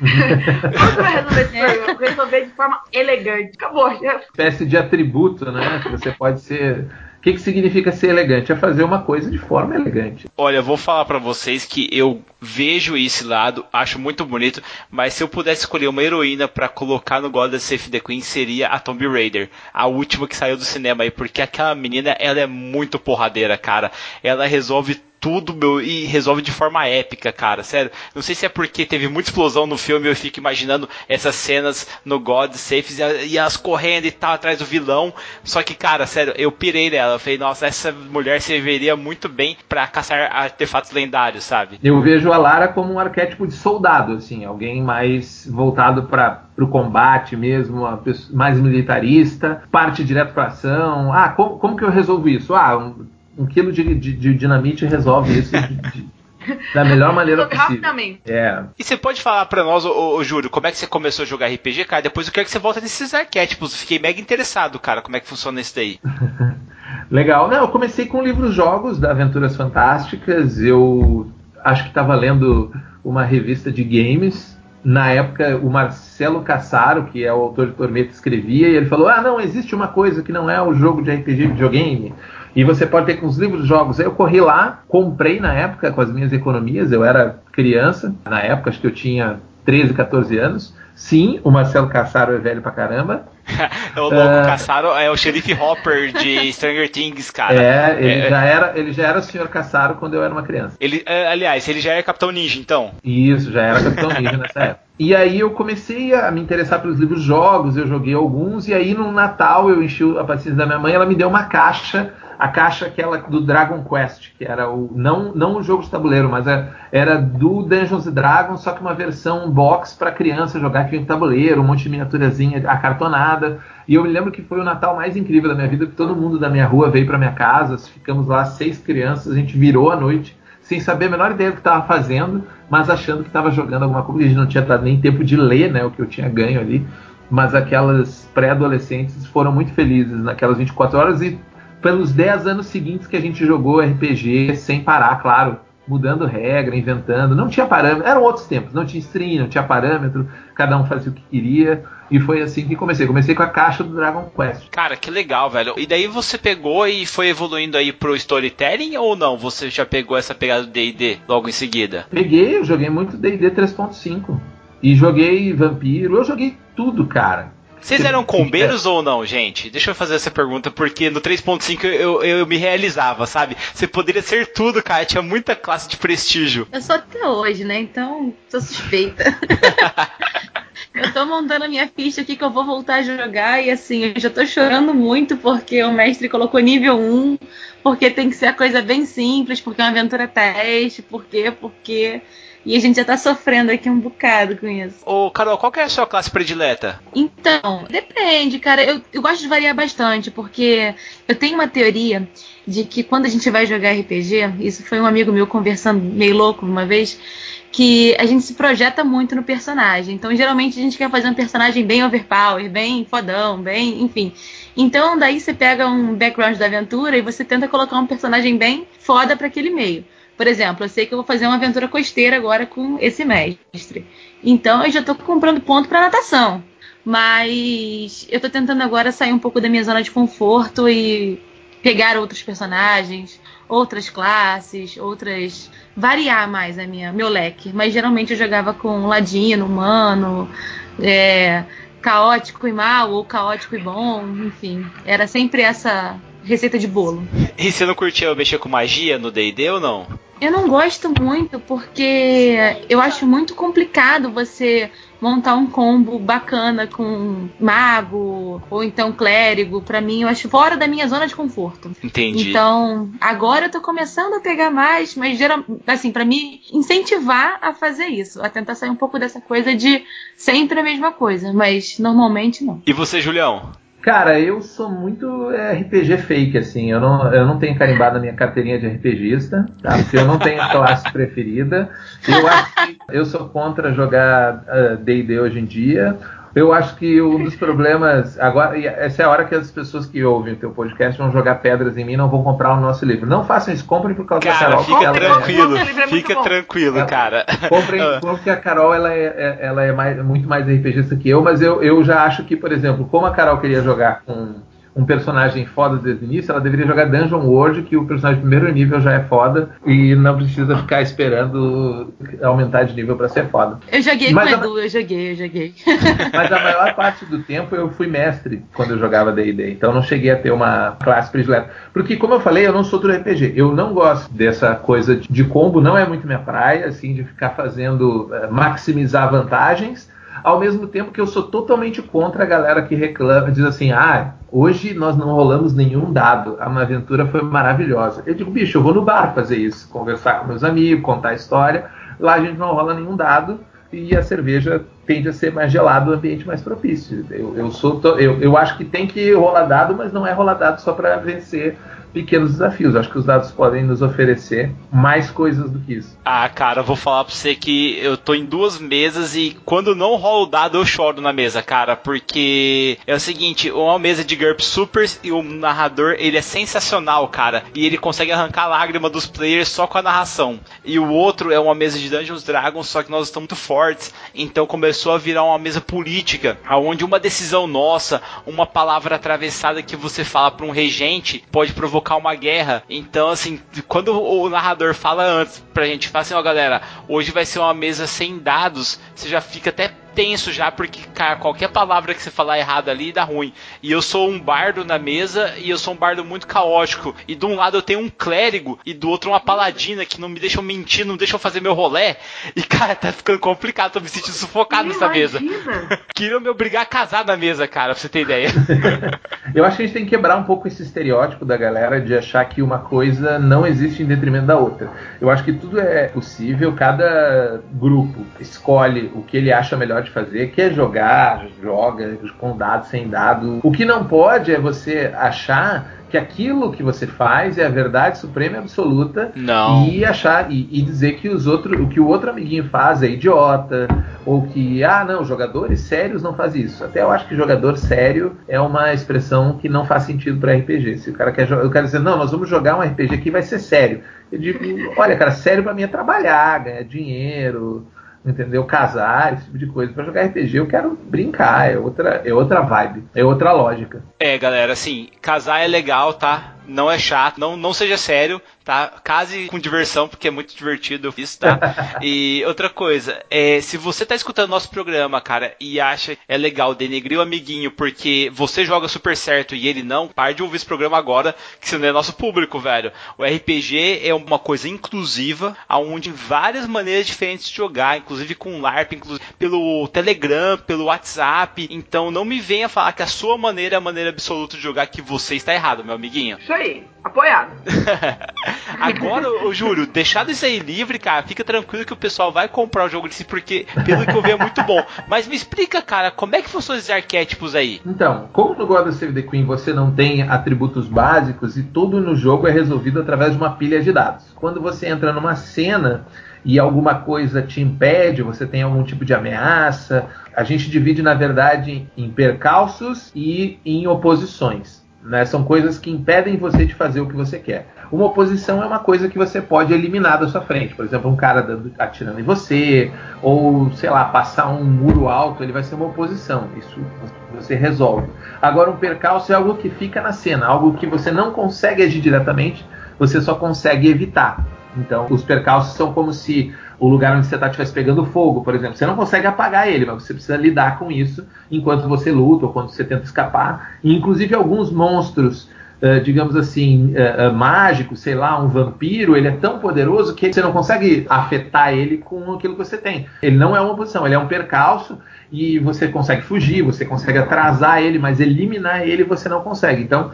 Como você vai resolver esse problema? Resolver de forma elegante. Acabou. Já. Espécie de atributo, né? Que você pode ser o que, que significa ser elegante? É fazer uma coisa de forma elegante. Olha, vou falar para vocês que eu vejo esse lado, acho muito bonito, mas se eu pudesse escolher uma heroína para colocar no God of the Queen seria a Tomb Raider, a última que saiu do cinema aí, porque aquela menina, ela é muito porradeira, cara. Ela resolve tudo, meu, e resolve de forma épica, cara. Sério. Não sei se é porque teve muita explosão no filme, eu fico imaginando essas cenas no God Safes e elas correndo e tal atrás do vilão. Só que, cara, sério, eu pirei nela. Eu falei, nossa, essa mulher serviria muito bem para caçar artefatos lendários, sabe? Eu vejo a Lara como um arquétipo de soldado, assim, alguém mais voltado para o combate mesmo, mais militarista, parte direto para ação. Ah, como, como que eu resolvo isso? Ah, um, um quilo de, de, de dinamite resolve isso de, de, [LAUGHS] da melhor maneira possível. Rapidamente. É. E você pode falar pra nós, ô, ô, Júlio, como é que você começou a jogar RPG, cara? Depois eu quero que você volta nesses arquétipos. Fiquei mega interessado, cara, como é que funciona isso daí. [LAUGHS] Legal. Não, eu comecei com livros-jogos da Aventuras Fantásticas. Eu acho que estava lendo uma revista de games. Na época, o Marcelo Cassaro, que é o autor de Tormenta, escrevia e ele falou: Ah, não, existe uma coisa que não é o jogo de RPG de videogame e você pode ter com os livros jogos. Eu corri lá, comprei na época com as minhas economias, eu era criança, na época acho que eu tinha 13, 14 anos. Sim, o Marcelo Cassaro é velho pra caramba. [LAUGHS] o louco uh, Cassaro é o xerife Hopper de [LAUGHS] Stranger Things, cara. É, ele, é, já, era, ele já era o senhor Cassaro quando eu era uma criança. Ele, é, aliás, ele já era Capitão Ninja, então. Isso, já era Capitão Ninja [LAUGHS] nessa época. E aí eu comecei a me interessar pelos livros jogos, eu joguei alguns, e aí no Natal eu enchi a paciência da minha mãe, ela me deu uma caixa a caixa aquela do Dragon Quest, que era o não, não o jogo de tabuleiro, mas era, é, era do Dungeons Dragons, só que uma versão box para criança jogar que vinha tabuleiro, um monte de miniaturazinha acartonada. E eu me lembro que foi o Natal mais incrível da minha vida, que todo mundo da minha rua veio para minha casa, ficamos lá seis crianças, a gente virou a noite sem saber a menor ideia do que estava fazendo, mas achando que estava jogando alguma coisa. A gente não tinha dado nem tempo de ler, né, o que eu tinha ganho ali. Mas aquelas pré-adolescentes foram muito felizes naquelas 24 horas e pelos 10 anos seguintes que a gente jogou RPG sem parar, claro, mudando regra, inventando, não tinha parâmetro, eram outros tempos, não tinha stream, não tinha parâmetro, cada um fazia o que queria. E foi assim que comecei. Comecei com a caixa do Dragon Quest. Cara, que legal, velho. E daí você pegou e foi evoluindo aí pro storytelling ou não? Você já pegou essa pegada do D&D logo em seguida? Peguei, eu joguei muito D&D 3.5. E joguei Vampiro, eu joguei tudo, cara. Vocês eram [LAUGHS] combeiros ou não, gente? Deixa eu fazer essa pergunta, porque no 3.5 eu, eu, eu, me realizava, sabe? Você poderia ser tudo, cara. Tinha muita classe de prestígio. Eu sou até hoje, né? Então, sou suspeita. [LAUGHS] eu tô montando a minha ficha aqui que eu vou voltar a jogar e assim, eu já tô chorando muito porque o mestre colocou nível 1, porque tem que ser a coisa bem simples, porque é uma aventura teste, porque, porque. E a gente já tá sofrendo aqui um bocado com isso. Ô, Carol, qual que é a sua classe predileta? Então, depende, cara. Eu, eu gosto de variar bastante, porque eu tenho uma teoria de que quando a gente vai jogar RPG, isso foi um amigo meu conversando meio louco uma vez, que a gente se projeta muito no personagem. Então, geralmente a gente quer fazer um personagem bem overpower, bem fodão, bem, enfim. Então, daí você pega um background da aventura e você tenta colocar um personagem bem foda para aquele meio. Por exemplo, eu sei que eu vou fazer uma aventura costeira agora com esse mestre. Então eu já estou comprando ponto para natação. Mas eu estou tentando agora sair um pouco da minha zona de conforto e pegar outros personagens, outras classes, outras. variar mais a minha, meu leque. Mas geralmente eu jogava com ladino, humano, é, caótico e mal, ou caótico e bom, enfim. Era sempre essa receita de bolo. E você não curtiu mexer com magia no DD ou não? Eu não gosto muito porque eu acho muito complicado você montar um combo bacana com mago ou então clérigo. Para mim, eu acho fora da minha zona de conforto. Entendi. Então, agora eu tô começando a pegar mais, mas geral, assim, para me incentivar a fazer isso, a tentar sair um pouco dessa coisa de sempre a mesma coisa, mas normalmente não. E você, Julião? Cara, eu sou muito é, RPG fake, assim. Eu não, eu não tenho carimbado na minha carteirinha de RPGista, tá? Porque eu não tenho classe [LAUGHS] preferida. Eu acho que eu sou contra jogar DD uh, hoje em dia. Eu acho que um dos problemas. Agora, essa é a hora que as pessoas que ouvem o teu podcast vão jogar pedras em mim e não vão comprar o nosso livro. Não façam isso, comprem por causa cara, da Carol. Fica tranquilo, é fica tranquilo, cara. Comprem, ah. porque a Carol ela é, é, ela é mais, muito mais RPGista que eu, mas eu, eu já acho que, por exemplo, como a Carol queria jogar com um personagem foda desde o início, ela deveria jogar Dungeon World, que o personagem de primeiro nível já é foda e não precisa ficar esperando aumentar de nível para ser foda. Eu joguei Mas com o Edu, a... eu joguei, eu joguei. [LAUGHS] Mas a maior parte do tempo eu fui mestre quando eu jogava D&D, então não cheguei a ter uma classe predileta. Porque, como eu falei, eu não sou do RPG, eu não gosto dessa coisa de combo, não é muito minha praia, assim, de ficar fazendo, eh, maximizar vantagens, ao mesmo tempo que eu sou totalmente contra a galera que reclama, diz assim, ah, hoje nós não rolamos nenhum dado, a minha aventura foi maravilhosa. Eu digo, bicho, eu vou no bar fazer isso, conversar com meus amigos, contar a história, lá a gente não rola nenhum dado e a cerveja tende a ser mais gelada, o ambiente mais propício. Eu, eu, sou, eu, eu acho que tem que rolar dado, mas não é rolar dado só para vencer pequenos desafios. Acho que os dados podem nos oferecer mais coisas do que isso. Ah, cara, vou falar pra você que eu tô em duas mesas e quando não rola o dado eu choro na mesa, cara, porque é o seguinte, uma mesa de GURP Supers e o narrador, ele é sensacional, cara, e ele consegue arrancar a lágrima dos players só com a narração. E o outro é uma mesa de Dungeons Dragons, só que nós estamos muito fortes, então começou a virar uma mesa política, aonde uma decisão nossa, uma palavra atravessada que você fala para um regente pode provocar uma guerra. Então, assim, quando o narrador fala antes pra gente, fala assim, ó oh, galera, hoje vai ser uma mesa sem dados, você já fica até tenso já, porque, cara, qualquer palavra que você falar errado ali dá ruim. E eu sou um bardo na mesa e eu sou um bardo muito caótico. E de um lado eu tenho um clérigo e do outro uma paladina que não me deixam mentir, não deixam fazer meu rolé. E, cara, tá ficando complicado, tô me sentindo sufocado nessa mesa. [LAUGHS] Queriam me obrigar a casar na mesa, cara, pra você ter ideia. [LAUGHS] eu acho que a gente tem que quebrar um pouco esse estereótipo da galera de achar que uma coisa não existe em detrimento da outra. Eu acho que tudo é possível, cada grupo escolhe o que ele acha melhor de fazer, quer jogar, joga, com dado, sem dado. O que não pode é você achar que aquilo que você faz é a verdade suprema e absoluta não. e achar e, e, dizer que os outros o que o outro amiguinho faz é idiota ou que ah não jogadores sérios não fazem isso até eu acho que jogador sério é uma expressão que não faz sentido para RPG se o cara quer eu quero dizer não nós vamos jogar um RPG que vai ser sério eu digo olha cara sério para mim é trabalhar ganhar dinheiro entendeu? Casar, esse tipo de coisa. Para jogar RPG eu quero brincar, é outra, é outra vibe, é outra lógica. É, galera, assim, casar é legal, tá? Não é chato, não, não seja sério, tá? Case com diversão, porque é muito divertido isso, tá? [LAUGHS] e outra coisa, é, se você tá escutando nosso programa, cara, e acha é legal denegrir o amiguinho porque você joga super certo e ele não, pare de ouvir esse programa agora, que você não é nosso público, velho. O RPG é uma coisa inclusiva, onde várias maneiras diferentes de jogar, inclusive com LARP, inclusive pelo Telegram, pelo WhatsApp. Então não me venha falar que a sua maneira é a maneira absoluta de jogar, que você está errado, meu amiguinho. Isso aí, apoiado. [LAUGHS] Agora, ô Júlio, deixado isso aí livre, cara, fica tranquilo que o pessoal vai comprar o jogo de si, porque pelo que eu vi é muito bom. Mas me explica, cara, como é que funcionam esses arquétipos aí? Então, como no God of Save the Queen você não tem atributos básicos e tudo no jogo é resolvido através de uma pilha de dados. Quando você entra numa cena e alguma coisa te impede, você tem algum tipo de ameaça, a gente divide, na verdade, em percalços e em oposições. Né? São coisas que impedem você de fazer o que você quer. Uma oposição é uma coisa que você pode eliminar da sua frente. Por exemplo, um cara dando, atirando em você, ou, sei lá, passar um muro alto, ele vai ser uma oposição. Isso você resolve. Agora, um percalço é algo que fica na cena, algo que você não consegue agir diretamente, você só consegue evitar. Então, os percalços são como se o lugar onde você está estivesse pegando fogo, por exemplo. Você não consegue apagar ele, mas você precisa lidar com isso enquanto você luta ou quando você tenta escapar. E, inclusive, alguns monstros Uh, digamos assim, uh, uh, mágico, sei lá, um vampiro, ele é tão poderoso que você não consegue afetar ele com aquilo que você tem. Ele não é uma posição, ele é um percalço e você consegue fugir, você consegue atrasar ele, mas eliminar ele você não consegue. Então,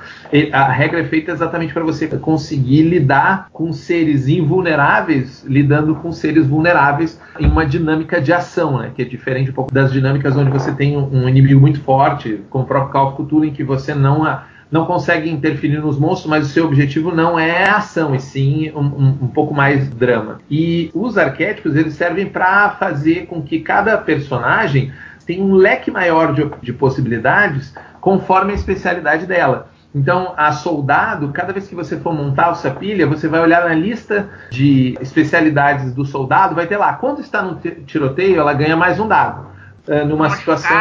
a regra é feita exatamente para você conseguir lidar com seres invulneráveis, lidando com seres vulneráveis em uma dinâmica de ação, né? Que é diferente um pouco das dinâmicas onde você tem um inimigo muito forte, como o próprio Call of Cthulhu, em que você não não consegue interferir nos monstros, mas o seu objetivo não é ação, e sim um, um, um pouco mais drama. E os arquétipos eles servem para fazer com que cada personagem tenha um leque maior de, de possibilidades conforme a especialidade dela. Então, a soldado, cada vez que você for montar a sua pilha, você vai olhar na lista de especialidades do soldado, vai ter lá, quando está no tiroteio, ela ganha mais um dado. Uh, numa situação.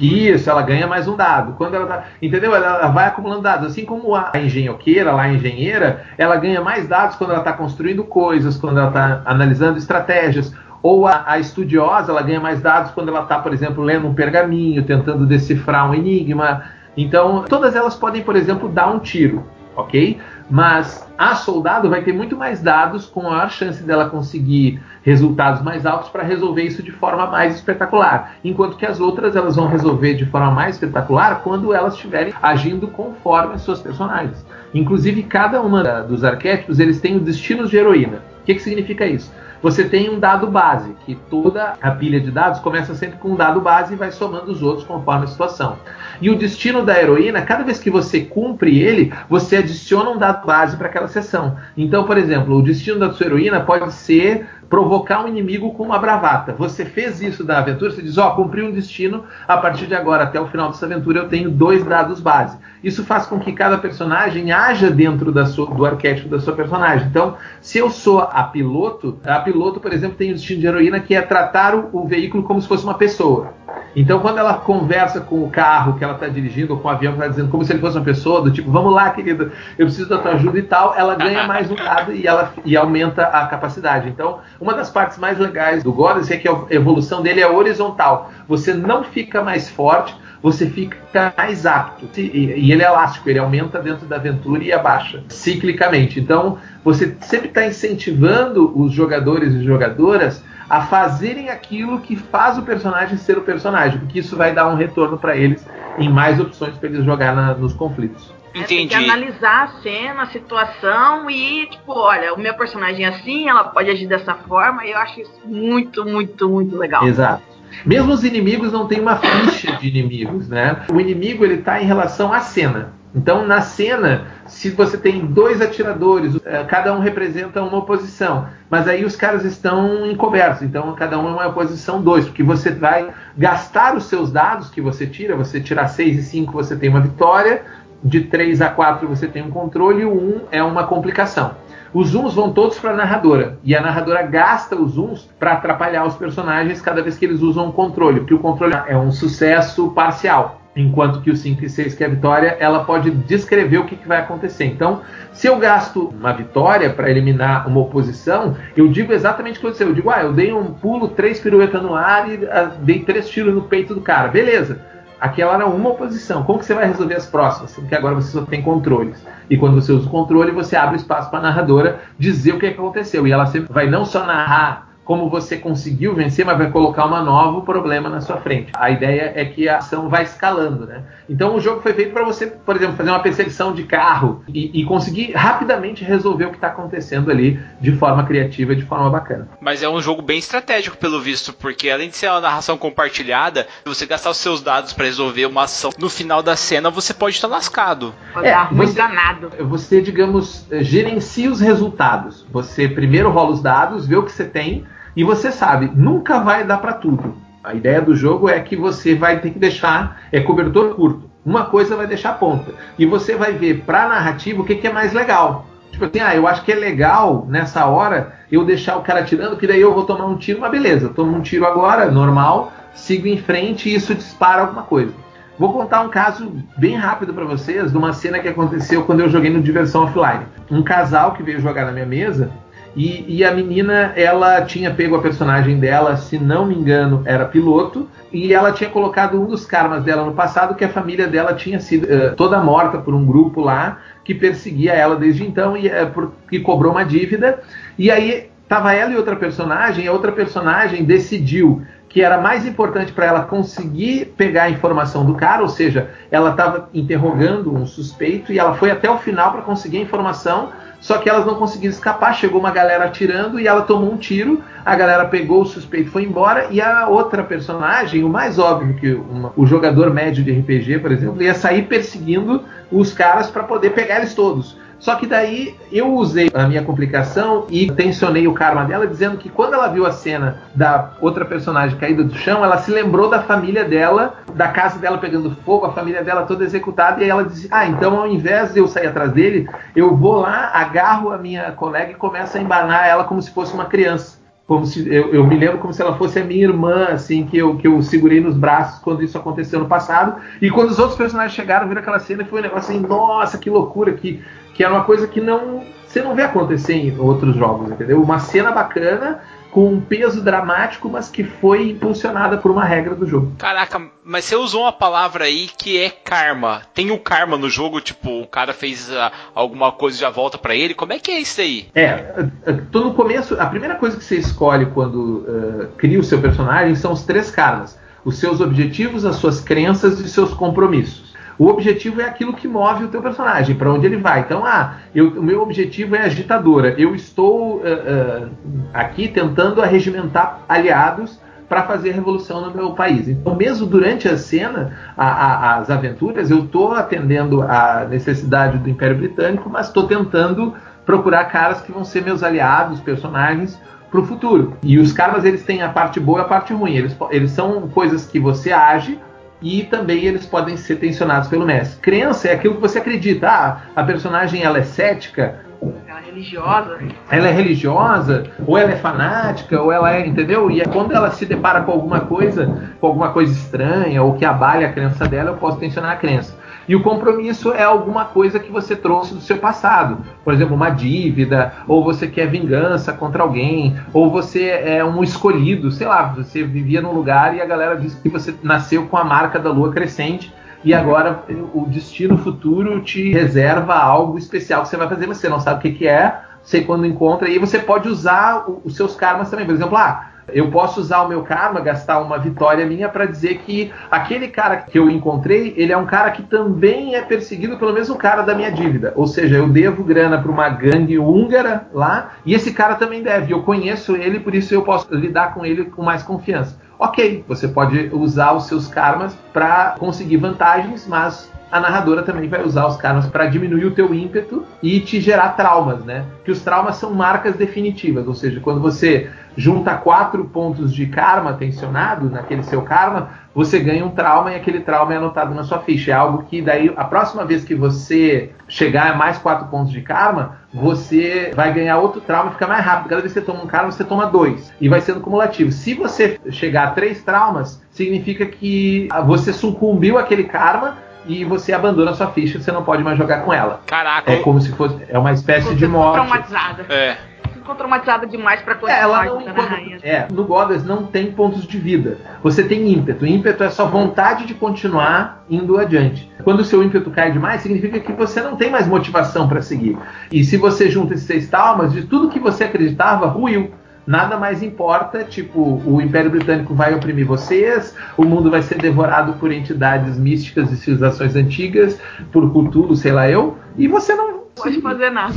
Isso, ela ganha mais um dado. Quando ela tá, entendeu? Ela, ela, vai acumulando dados. Assim como a engenhoqueira, lá a engenheira, ela ganha mais dados quando ela está construindo coisas, quando ela está analisando estratégias. Ou a, a, estudiosa, ela ganha mais dados quando ela está, por exemplo, lendo um pergaminho, tentando decifrar um enigma. Então, todas elas podem, por exemplo, dar um tiro, ok? Mas a soldado vai ter muito mais dados, com maior chance dela conseguir resultados mais altos para resolver isso de forma mais espetacular. Enquanto que as outras elas vão resolver de forma mais espetacular quando elas estiverem agindo conforme as suas personagens. Inclusive, cada uma dos arquétipos eles têm o destinos de heroína. O que, que significa isso? Você tem um dado base, que toda a pilha de dados começa sempre com um dado base e vai somando os outros conforme a situação. E o destino da heroína, cada vez que você cumpre ele, você adiciona um dado base para aquela sessão. Então, por exemplo, o destino da sua heroína pode ser provocar um inimigo com uma bravata. Você fez isso da aventura, você diz, ó, oh, cumpri um destino, a partir de agora até o final dessa aventura eu tenho dois dados base. Isso faz com que cada personagem haja dentro sua, do arquétipo da sua personagem. Então, se eu sou a piloto, a piloto, por exemplo, tem o destino de heroína que é tratar o, o veículo como se fosse uma pessoa. Então, quando ela conversa com o carro que ela está dirigindo, ou com o avião que ela está dizendo, como se ele fosse uma pessoa, do tipo, vamos lá, querida, eu preciso da tua ajuda e tal, ela ganha mais um dado e, ela, e aumenta a capacidade. Então, uma das partes mais legais do Goddess é que a evolução dele é horizontal. Você não fica mais forte, você fica mais apto. E, ele é elástico, ele aumenta dentro da aventura e abaixa ciclicamente. Então, você sempre está incentivando os jogadores e jogadoras a fazerem aquilo que faz o personagem ser o personagem, porque isso vai dar um retorno para eles em mais opções para eles jogar na, nos conflitos. Entendi. É, tem que analisar a cena, a situação e, tipo, olha, o meu personagem é assim, ela pode agir dessa forma, e eu acho isso muito, muito, muito legal. Exato. Mesmo os inimigos não têm uma ficha de inimigos, né? O inimigo ele está em relação à cena. Então, na cena, se você tem dois atiradores, é, cada um representa uma oposição, mas aí os caras estão encobertos, então cada um é uma oposição dois, porque você vai gastar os seus dados que você tira, você tirar 6 e 5 você tem uma vitória, de 3 a 4 você tem um controle o 1 é uma complicação. Os zooms vão todos para a narradora. E a narradora gasta os zooms para atrapalhar os personagens cada vez que eles usam o controle, porque o controle é um sucesso parcial. Enquanto que o 5 e 6, que é a vitória, ela pode descrever o que, que vai acontecer. Então, se eu gasto uma vitória para eliminar uma oposição, eu digo exatamente o que aconteceu. Eu digo, ah, eu dei um pulo, três piruetas no ar e ah, dei três tiros no peito do cara. Beleza. Aquela era uma oposição. Como que você vai resolver as próximas? Porque agora você só tem controles. E quando você usa o controle, você abre espaço para a narradora dizer o que, é que aconteceu. E ela sempre vai não só narrar como você conseguiu vencer, mas vai colocar um novo problema na sua frente. A ideia é que a ação vai escalando, né? Então o jogo foi feito para você, por exemplo, fazer uma perseguição de carro e, e conseguir rapidamente resolver o que está acontecendo ali de forma criativa, de forma bacana. Mas é um jogo bem estratégico pelo visto, porque além de ser uma narração compartilhada, você gastar os seus dados para resolver uma ação no final da cena, você pode estar lascado. Pode é, dar muito danado. Você, digamos, gerencia os resultados. Você primeiro rola os dados, vê o que você tem e você sabe, nunca vai dar para tudo. A ideia do jogo é que você vai ter que deixar é cobertor curto. Uma coisa vai deixar ponta. E você vai ver para narrativa o que, que é mais legal. Tipo assim, ah, eu acho que é legal nessa hora eu deixar o cara tirando, que daí eu vou tomar um tiro, mas beleza, tomo um tiro agora, normal, sigo em frente e isso dispara alguma coisa. Vou contar um caso bem rápido para vocês de uma cena que aconteceu quando eu joguei no Diversão Offline. Um casal que veio jogar na minha mesa e, e, a menina, ela tinha pego a personagem dela, se não me engano, era piloto, e ela tinha colocado um dos karmas dela no passado, que a família dela tinha sido uh, toda morta por um grupo lá que perseguia ela desde então e uh, por, que cobrou uma dívida. E aí tava ela e outra personagem, e a outra personagem decidiu que era mais importante para ela conseguir pegar a informação do cara, ou seja, ela estava interrogando um suspeito e ela foi até o final para conseguir a informação só que elas não conseguiram escapar, chegou uma galera atirando e ela tomou um tiro, a galera pegou o suspeito foi embora, e a outra personagem, o mais óbvio que uma, o jogador médio de RPG, por exemplo, ia sair perseguindo os caras para poder pegar eles todos. Só que daí eu usei a minha complicação e tensionei o karma dela, dizendo que quando ela viu a cena da outra personagem caída do chão, ela se lembrou da família dela, da casa dela pegando fogo, a família dela toda executada, e ela disse: Ah, então ao invés de eu sair atrás dele, eu vou lá, agarro a minha colega e começo a embanar ela como se fosse uma criança como se eu, eu, me lembro como se ela fosse a minha irmã, assim, que eu, que eu segurei nos braços quando isso aconteceu no passado. E quando os outros personagens chegaram, viram aquela cena, foi um negócio assim, nossa, que loucura, que, que era uma coisa que não você não vê acontecer em outros jogos, entendeu? Uma cena bacana com um peso dramático, mas que foi impulsionada por uma regra do jogo. Caraca, mas você usou uma palavra aí que é karma. Tem o karma no jogo, tipo, o cara fez uh, alguma coisa e já volta para ele. Como é que é isso aí? É, tô no começo, a primeira coisa que você escolhe quando uh, cria o seu personagem são os três karmas: os seus objetivos, as suas crenças e seus compromissos. O objetivo é aquilo que move o teu personagem, para onde ele vai. Então, ah, eu, o meu objetivo é agitadora. Eu estou uh, uh, aqui tentando arregimentar aliados para fazer revolução no meu país. Então, mesmo durante a cena, a, a, as aventuras, eu estou atendendo a necessidade do Império Britânico, mas estou tentando procurar caras que vão ser meus aliados, personagens para o futuro. E os caras eles têm a parte boa e a parte ruim. Eles, eles são coisas que você age e também eles podem ser tensionados pelo mestre. Crença é aquilo que você acredita. Ah, a personagem ela é cética. Ela é religiosa. Ela é religiosa, ou ela é fanática, ou ela é, entendeu? E é quando ela se depara com alguma coisa, com alguma coisa estranha, ou que abale a crença dela, eu posso tensionar a crença. E o compromisso é alguma coisa que você trouxe do seu passado. Por exemplo, uma dívida, ou você quer vingança contra alguém, ou você é um escolhido, sei lá, você vivia num lugar e a galera disse que você nasceu com a marca da lua crescente e agora o destino futuro te reserva algo especial que você vai fazer, mas você não sabe o que, que é, sei quando encontra, e você pode usar os seus karmas também. Por exemplo, ah, eu posso usar o meu karma, gastar uma vitória minha para dizer que aquele cara que eu encontrei, ele é um cara que também é perseguido pelo mesmo cara da minha dívida. Ou seja, eu devo grana para uma gangue húngara lá e esse cara também deve. Eu conheço ele, por isso eu posso lidar com ele com mais confiança. Ok, você pode usar os seus karmas para conseguir vantagens, mas a narradora também vai usar os karmas para diminuir o teu ímpeto e te gerar traumas, né? Que os traumas são marcas definitivas, ou seja, quando você junta quatro pontos de karma tensionado naquele seu karma, você ganha um trauma e aquele trauma é anotado na sua ficha. É algo que daí a próxima vez que você chegar a mais quatro pontos de karma, você vai ganhar outro trauma e fica mais rápido. Cada vez que você toma um karma, você toma dois. E vai sendo cumulativo. Se você chegar a três traumas, significa que você sucumbiu aquele karma e você abandona a sua ficha, você não pode mais jogar com ela. Caraca. É como se fosse é uma espécie Você de ficou morte. traumatizada. É. Ficou traumatizada demais pra É, continuar ela não, quando- rainha. é, no Goddess não tem pontos de vida. Você tem ímpeto. Ímpeto é só vontade de continuar indo adiante. Quando o seu ímpeto cai demais, significa que você não tem mais motivação para seguir. E se você junta esses seis traumas, de tudo que você acreditava, ruiu. Nada mais importa, tipo, o Império Britânico vai oprimir vocês, o mundo vai ser devorado por entidades místicas e civilizações antigas, por cultura, sei lá eu, e você não Não pode fazer nada.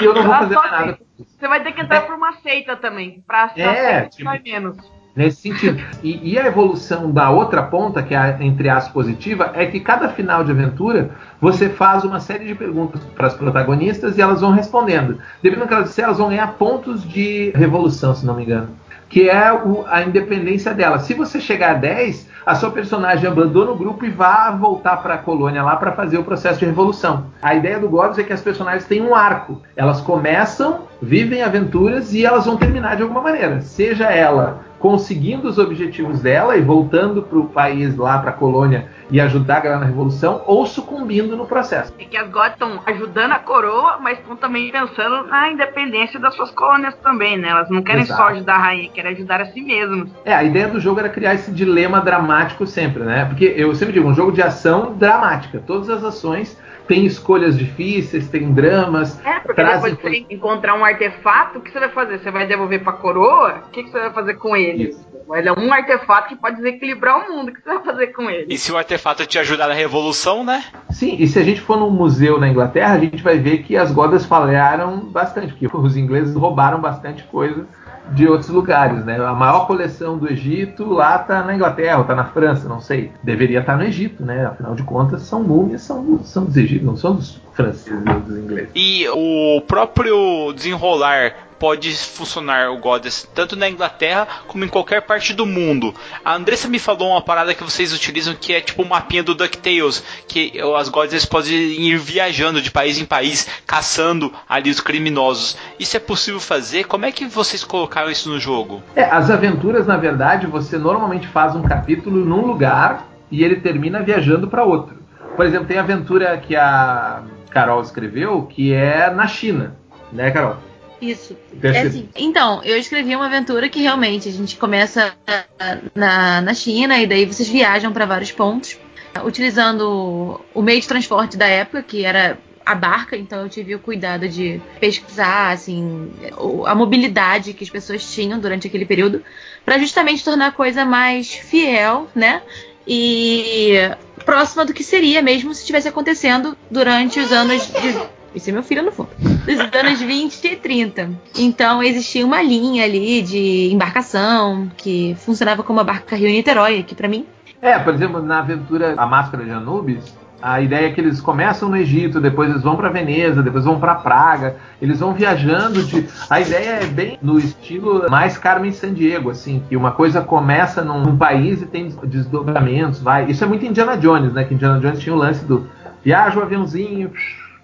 E eu não vou fazer mais nada. Você vai ter que entrar por uma seita também. Pra É, seita vai menos. Nesse sentido. E, e a evolução da outra ponta, que é a, entre aspas positiva, é que cada final de aventura você faz uma série de perguntas para as protagonistas e elas vão respondendo. Dependendo do que elas disserem, elas vão ganhar pontos de revolução, se não me engano. Que é o- a independência dela. Se você chegar a 10, a sua personagem abandona o grupo e vá voltar para a colônia lá para fazer o processo de revolução. A ideia do Goblins é que as personagens têm um arco. Elas começam, vivem aventuras e elas vão terminar de alguma maneira. Seja ela conseguindo os objetivos dela e voltando para o país lá, para a colônia e ajudar a galera na revolução, ou sucumbindo no processo. É que as estão ajudando a coroa, mas estão também pensando na independência das suas colônias também, né? Elas não querem Exato. só ajudar a rainha, querem ajudar a si mesmas. É, a ideia do jogo era criar esse dilema dramático sempre, né? Porque eu sempre digo, um jogo de ação dramática. Todas as ações têm escolhas difíceis, têm dramas, É, porque trazem depois você encontrar um artefato, o que você vai fazer? Você vai devolver pra coroa? O que, que você vai fazer com ele? Ele é um artefato que pode desequilibrar o mundo. O que você vai fazer com ele? E se o artefato te ajudar na revolução, né? Sim, e se a gente for num museu na Inglaterra, a gente vai ver que as godas falharam bastante, porque os ingleses roubaram bastante coisa de outros lugares, né? A maior coleção do Egito lá tá na Inglaterra, ou tá na França, não sei. Deveria estar no Egito, né? Afinal de contas, são múmias, são, são dos egípcios, não são dos franceses ou dos ingleses. E o próprio desenrolar pode funcionar o Goddess tanto na Inglaterra como em qualquer parte do mundo. A Andressa me falou uma parada que vocês utilizam que é tipo o mapinha do DuckTales, que as Goddess podem ir viajando de país em país, caçando ali os criminosos. Isso é possível fazer? Como é que vocês colocaram isso no jogo? É, as aventuras, na verdade, você normalmente faz um capítulo num lugar e ele termina viajando para outro. Por exemplo, tem a aventura que a Carol escreveu que é na China, né, Carol? Isso. É assim. Então, eu escrevi uma aventura que realmente a gente começa na, na China e daí vocês viajam para vários pontos, utilizando o meio de transporte da época, que era a barca, então eu tive o cuidado de pesquisar assim a mobilidade que as pessoas tinham durante aquele período, para justamente tornar a coisa mais fiel, né? E próxima do que seria mesmo se estivesse acontecendo durante os anos de isso é meu filho no fundo. Dos anos 20 e 30. Então existia uma linha ali de embarcação que funcionava como a barca Rio Niterói aqui pra mim. É, por exemplo, na aventura A Máscara de Anubis, a ideia é que eles começam no Egito, depois eles vão para Veneza, depois vão para Praga, eles vão viajando de. A ideia é bem no estilo mais Carmen Sandiego, assim, que uma coisa começa num país e tem desdobramentos, vai. Isso é muito Indiana Jones, né? Que Indiana Jones tinha o lance do viaja o aviãozinho,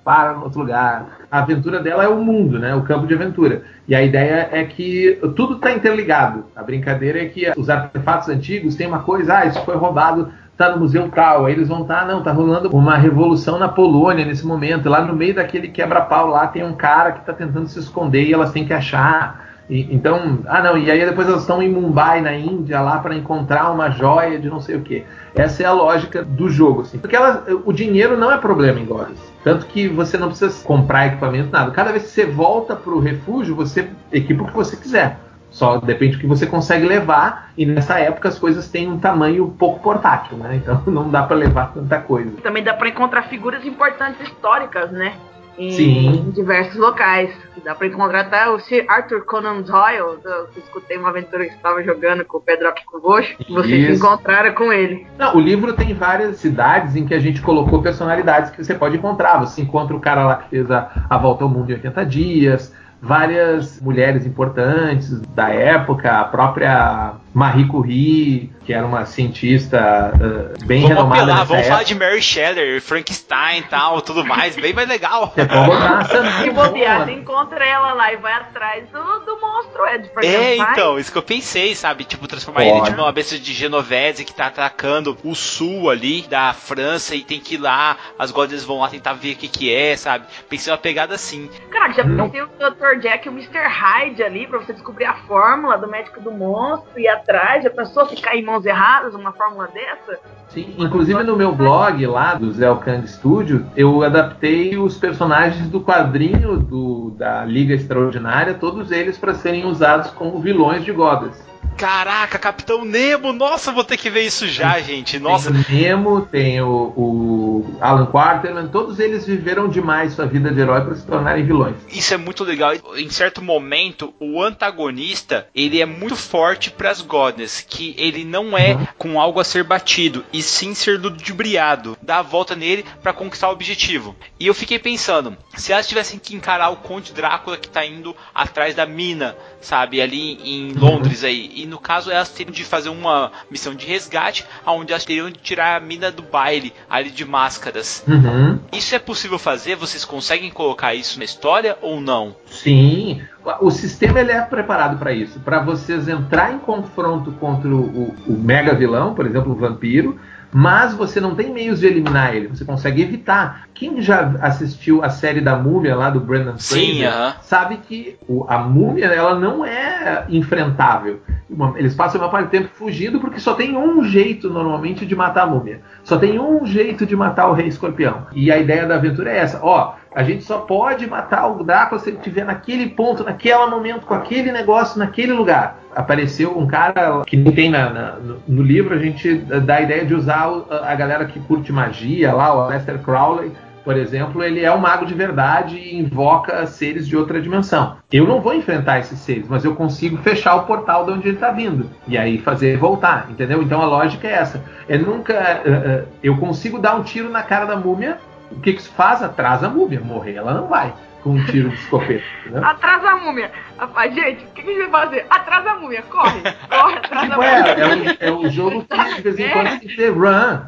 para no outro lugar. A aventura dela é o mundo, né? O campo de aventura. E a ideia é que tudo está interligado. A brincadeira é que os artefatos antigos têm uma coisa, ah, isso foi roubado, tá no museu tal. Aí eles vão estar, não, tá rolando uma revolução na Polônia nesse momento. Lá no meio daquele quebra-pau lá tem um cara que está tentando se esconder e elas têm que achar. E- então, ah não, e aí depois elas estão em Mumbai, na Índia, lá para encontrar uma joia de não sei o que. Essa é a lógica do jogo, assim. Porque elas, o dinheiro não é problema em Goddess. Tanto que você não precisa comprar equipamento, nada. Cada vez que você volta pro refúgio, você equipa o que você quiser. Só depende do que você consegue levar. E nessa época as coisas têm um tamanho pouco portátil, né? Então [LAUGHS] não dá para levar tanta coisa. Também dá pra encontrar figuras importantes históricas, né? Em, Sim. diversos locais. Dá pra encontrar até o Sir Arthur Conan Doyle. Eu escutei uma aventura que estava jogando com o Pedrock e com o Roxo. Vocês se encontraram com ele. Não, o livro tem várias cidades em que a gente colocou personalidades que você pode encontrar. Você encontra o cara lá que fez a, a volta ao mundo em 80 dias, várias mulheres importantes da época, a própria Marie Curie, que era uma cientista uh, bem Vamos renomada. apelar, vamos falar época. de Mary Shelley, Frankenstein e tal, tudo mais, bem mais legal. [LAUGHS] Pode botar a Se bobear, você encontra ela lá e vai atrás do, do monstro É, Frankenstein. então, isso que eu pensei, sabe? Tipo, transformar ele Pode. tipo, numa besta de Genovese que tá atacando o sul ali da França e tem que ir lá, as Goddess vão lá tentar ver o que que é, sabe? Pensei uma pegada assim. Cara, já Não. pensei o Dr. Jack e o Mr. Hyde ali pra você descobrir a fórmula do médico do monstro e ir atrás. Já pensou ficar em mãos erradas uma fórmula dessa? Sim, inclusive no meu blog lá do Zé Kang Studio, eu adaptei os personagens do quadrinho do, da Liga Extraordinária, todos eles para serem usados como vilões de Godas. Caraca, Capitão Nemo! Nossa, vou ter que ver isso já, gente. Nossa, Tem o Nemo, tem o, o Alan Quarterman, todos eles viveram demais sua vida de herói para se tornarem vilões. Isso é muito legal. Em certo momento, o antagonista ele é muito forte para as Godness, que ele não é com algo a ser batido, e sim ser ludibriado, dar a volta nele para conquistar o objetivo. E eu fiquei pensando, se elas tivessem que encarar o Conde Drácula que tá indo atrás da mina, sabe, ali em Londres aí, e no caso elas teriam de fazer uma missão de resgate, onde elas teriam de tirar a mina do baile ali de máscaras. Uhum. Isso é possível fazer? Vocês conseguem colocar isso na história ou não? Sim, o sistema ele é preparado para isso, para vocês entrar em confronto contra o, o- o mega vilão, por exemplo, o vampiro, mas você não tem meios de eliminar ele, você consegue evitar. Quem já assistiu a série da Múmia lá do Brendan Sim, Fraser aham. sabe que o- a Múmia ela não é enfrentável. Uma- Eles passam a maior parte do tempo fugindo porque só tem um jeito normalmente de matar a Múmia. Só tem um jeito de matar o Rei Escorpião. E a ideia da aventura é essa. Ó, a gente só pode matar o Drácula se ele estiver naquele ponto, naquele momento, com aquele negócio, naquele lugar. Apareceu um cara que nem tem na- na- no, no livro, a gente dá a ideia de usar a galera que curte magia lá, o Lester Crowley, por exemplo, ele é um mago de verdade e invoca seres de outra dimensão. Eu não vou enfrentar esses seres, mas eu consigo fechar o portal de onde ele está vindo e aí fazer voltar, entendeu? Então a lógica é essa. É nunca. eh, eu consigo dar um tiro na cara da múmia. O que, que isso faz? Atrasa a múmia. Morrer ela não vai com um tiro de escopeta. [LAUGHS] Atrasa a múmia. Rapaz, gente, o que, que a gente vai fazer? Atrasa a múmia, corre, corre, atrasa Tipo, a é, múmia. é, o, é o jogo que [LAUGHS] de vez em quando tem que ter run,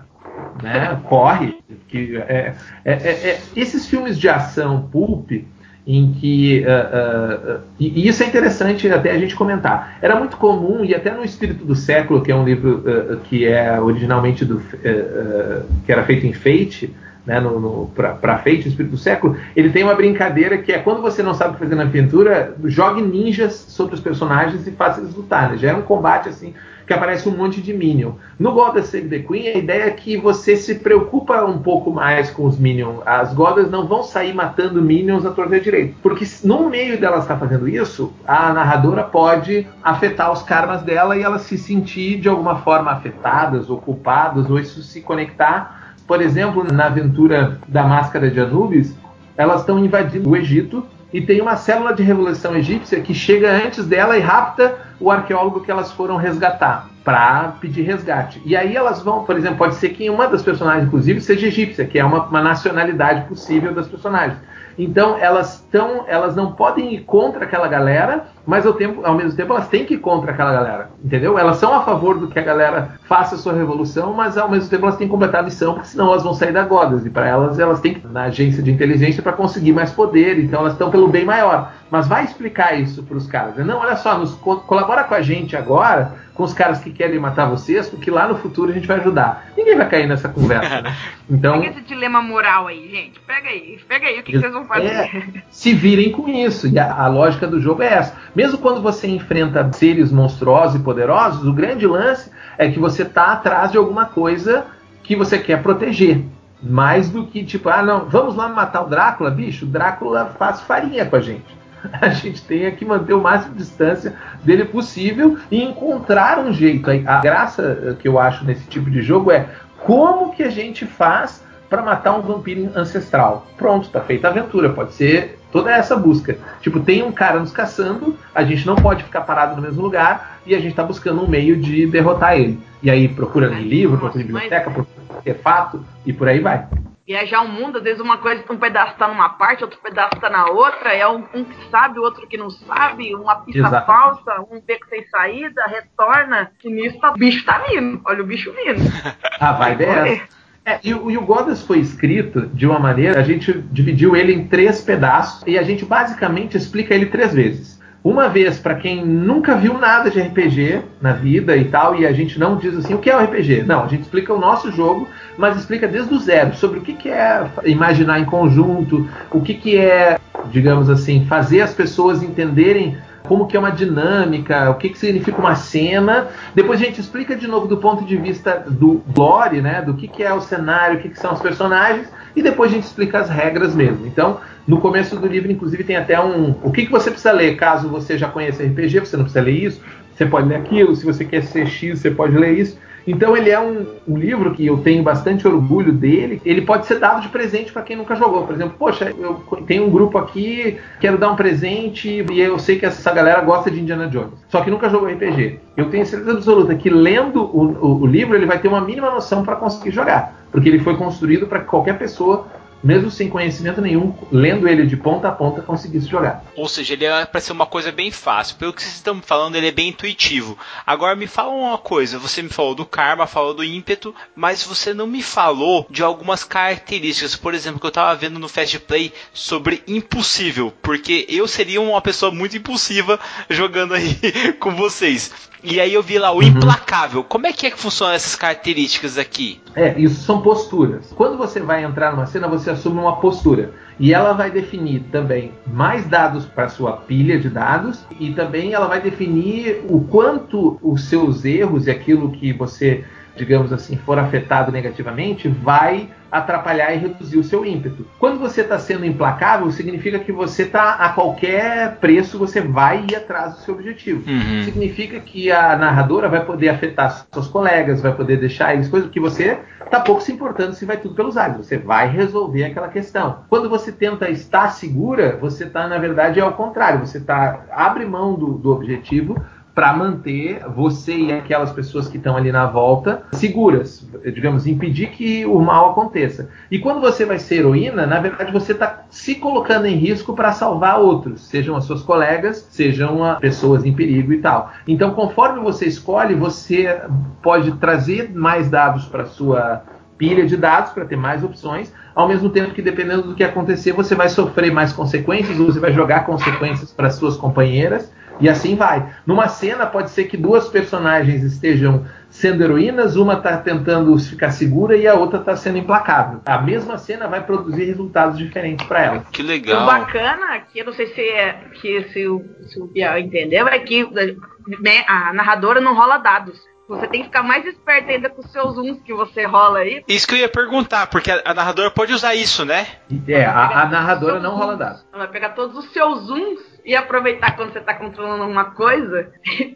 né? Corre. Que é, é- é- é- esses filmes de ação pulp em que ah, ah, ah, e, isso é interessante até a gente comentar. Era muito comum e até no Espírito do Século, que é um livro que é originalmente do que era feito em Fate, né, no, no, para Fate, o Espírito do Século, ele tem uma brincadeira que é quando você não sabe o que fazer na aventura, jogue ninjas sobre os personagens e faça eles lutarem. Já é um combate assim que aparece um monte de Minion. No Goddess Save the Queen, a ideia é que você se preocupa um pouco mais com os Minions. As Goddess não vão sair matando Minions à torta direita. Porque no meio dela estar fazendo isso, a narradora pode afetar os karmas dela e ela se sentir de alguma forma afetadas ou culpadas, ou isso se conectar. Por exemplo, na aventura da Máscara de Anubis, elas estão invadindo o Egito e tem uma célula de revolução egípcia que chega antes dela e rapta o arqueólogo que elas foram resgatar para pedir resgate. E aí elas vão, por exemplo, pode ser que uma das personagens, inclusive, seja egípcia, que é uma, uma nacionalidade possível das personagens. Então elas estão, elas não podem ir contra aquela galera, mas ao, tempo, ao mesmo tempo elas têm que ir contra aquela galera, entendeu? Elas são a favor do que a galera faça a sua revolução, mas ao mesmo tempo elas têm que completar a missão, porque senão elas vão sair da Godas. E para elas, elas têm que ir na agência de inteligência para conseguir mais poder, então elas estão pelo bem maior. Mas vai explicar isso para os caras. né? Não, olha só, nos, co colabora com a gente agora, com os caras que querem matar vocês, porque lá no futuro a gente vai ajudar. Ninguém vai cair nessa conversa, né? [LAUGHS] Então, Pega esse dilema moral aí, gente. Pega aí, pega aí o que, que vocês vão fazer. é, se virem com isso. E a, a lógica do jogo é essa. Mesmo quando você enfrenta seres monstruosos e poderosos, o grande lance é que você tá atrás de alguma coisa que você quer proteger. Mais do que tipo, ah, não, vamos lá matar o Drácula, bicho. O Drácula faz farinha com a gente. [LAUGHS] A gente tem que manter o máximo de distância dele possível e encontrar um jeito. A graça que eu acho nesse tipo de jogo é como que a gente faz para matar um vampiro ancestral. Pronto, tá feita a aventura. Pode ser toda essa busca. Tipo, tem um cara nos caçando, a gente não pode ficar parado no mesmo lugar e a gente tá buscando um meio de derrotar ele. E aí procura em livro, procura em biblioteca, procura artefato e por aí vai viajar o mundo, às vezes uma coisa, um pedaço tá numa parte, outro pedaço tá na outra, é um, um que sabe, o outro que não sabe, uma pista Exato. falsa, um beco sem saída, retorna, e nisso tá, o bicho tá vindo, olha o bicho vindo. [LAUGHS] Ah, vai dessa. É, e, e, o Godas foi escrito de uma maneira, a gente dividiu ele em três pedaços e a gente basicamente explica ele três vezes. Uma vez para quem nunca viu nada de RPG na vida e tal, e a gente não diz assim o que é o RPG. Não, a gente explica o nosso jogo, mas explica desde o zero sobre o que, que é imaginar em conjunto, o que, que é, digamos assim, fazer as pessoas entenderem como que é uma dinâmica, o que, que significa uma cena. Depois a gente explica de novo do ponto de vista do lore, né, do que, que é o cenário, o que, que são os personagens, e depois a gente explica as regras mesmo. Então, no começo do livro, inclusive, tem até um. O que, que você precisa ler caso você já conheça RPG, você não precisa ler isso, você pode ler aquilo, se você quer ser X, você pode ler isso. Então ele é um, um, livro que eu tenho bastante orgulho dele. Ele pode ser dado de presente para quem nunca jogou. Por exemplo, poxa, eu tenho um grupo aqui, quero dar um presente e eu sei que essa galera gosta de Indiana Jones, só que nunca jogou RPG. Eu tenho certeza absoluta que lendo o, o, o livro ele vai ter uma mínima noção para conseguir jogar, porque ele foi construído para que qualquer pessoa mesmo sem conhecimento nenhum, lendo ele de ponta a ponta, conseguisse jogar. Ou seja, ele é para ser uma coisa bem fácil. Pelo que vocês estão falando, ele é bem intuitivo. Agora me fala uma coisa, você me falou do karma, falou do ímpeto, mas você não me falou de algumas características, por exemplo, que eu estava vendo no Fast Play sobre impossível, porque eu seria uma pessoa muito impulsiva jogando aí [LAUGHS] com vocês. E aí eu vi lá o uhum. implacável. Como é que é que funcionam essas características aqui? É, isso são posturas. Quando você vai entrar numa cena, você assume uma postura. E ela vai definir também mais dados para sua pilha de dados e também ela vai definir o quanto os seus erros e aquilo que você digamos assim, for afetado negativamente, vai atrapalhar e reduzir o seu ímpeto. Quando você está sendo implacável, significa que você está a qualquer preço você vai ir atrás do seu objetivo. Uhum. Significa que a narradora vai poder afetar seus colegas, vai poder deixar eles coisas que você está pouco se importando se vai tudo pelos ares. Você vai resolver aquela questão. Quando você tenta estar segura, você está na verdade é ao contrário. Você tá abre mão do, do objetivo para manter você e aquelas pessoas que estão ali na volta seguras, digamos, impedir que o mal aconteça. E quando você vai ser heroína, na verdade você está se colocando em risco para salvar outros, sejam as suas colegas, sejam pessoas em perigo e tal. Então, conforme você escolhe, você pode trazer mais dados para sua pilha de dados para ter mais opções, ao mesmo tempo que dependendo do que acontecer, você vai sofrer mais consequências, ou você vai jogar consequências para suas companheiras e assim vai. Numa cena, pode ser que duas personagens estejam sendo heroínas, uma está tentando ficar segura e a outra está sendo implacável. A mesma cena vai produzir resultados diferentes para ela. Que legal. O bacana, que eu não sei se, é, que, se, o, se o Biel entendeu, é que né, a narradora não rola dados. Você tem que ficar mais esperto ainda com os seus uns que você rola aí. Isso que eu ia perguntar, porque a, a narradora pode usar isso, né? É, a, a narradora não rola dados. Ela vai pegar todos os seus uns e aproveitar quando você está controlando uma coisa [LAUGHS]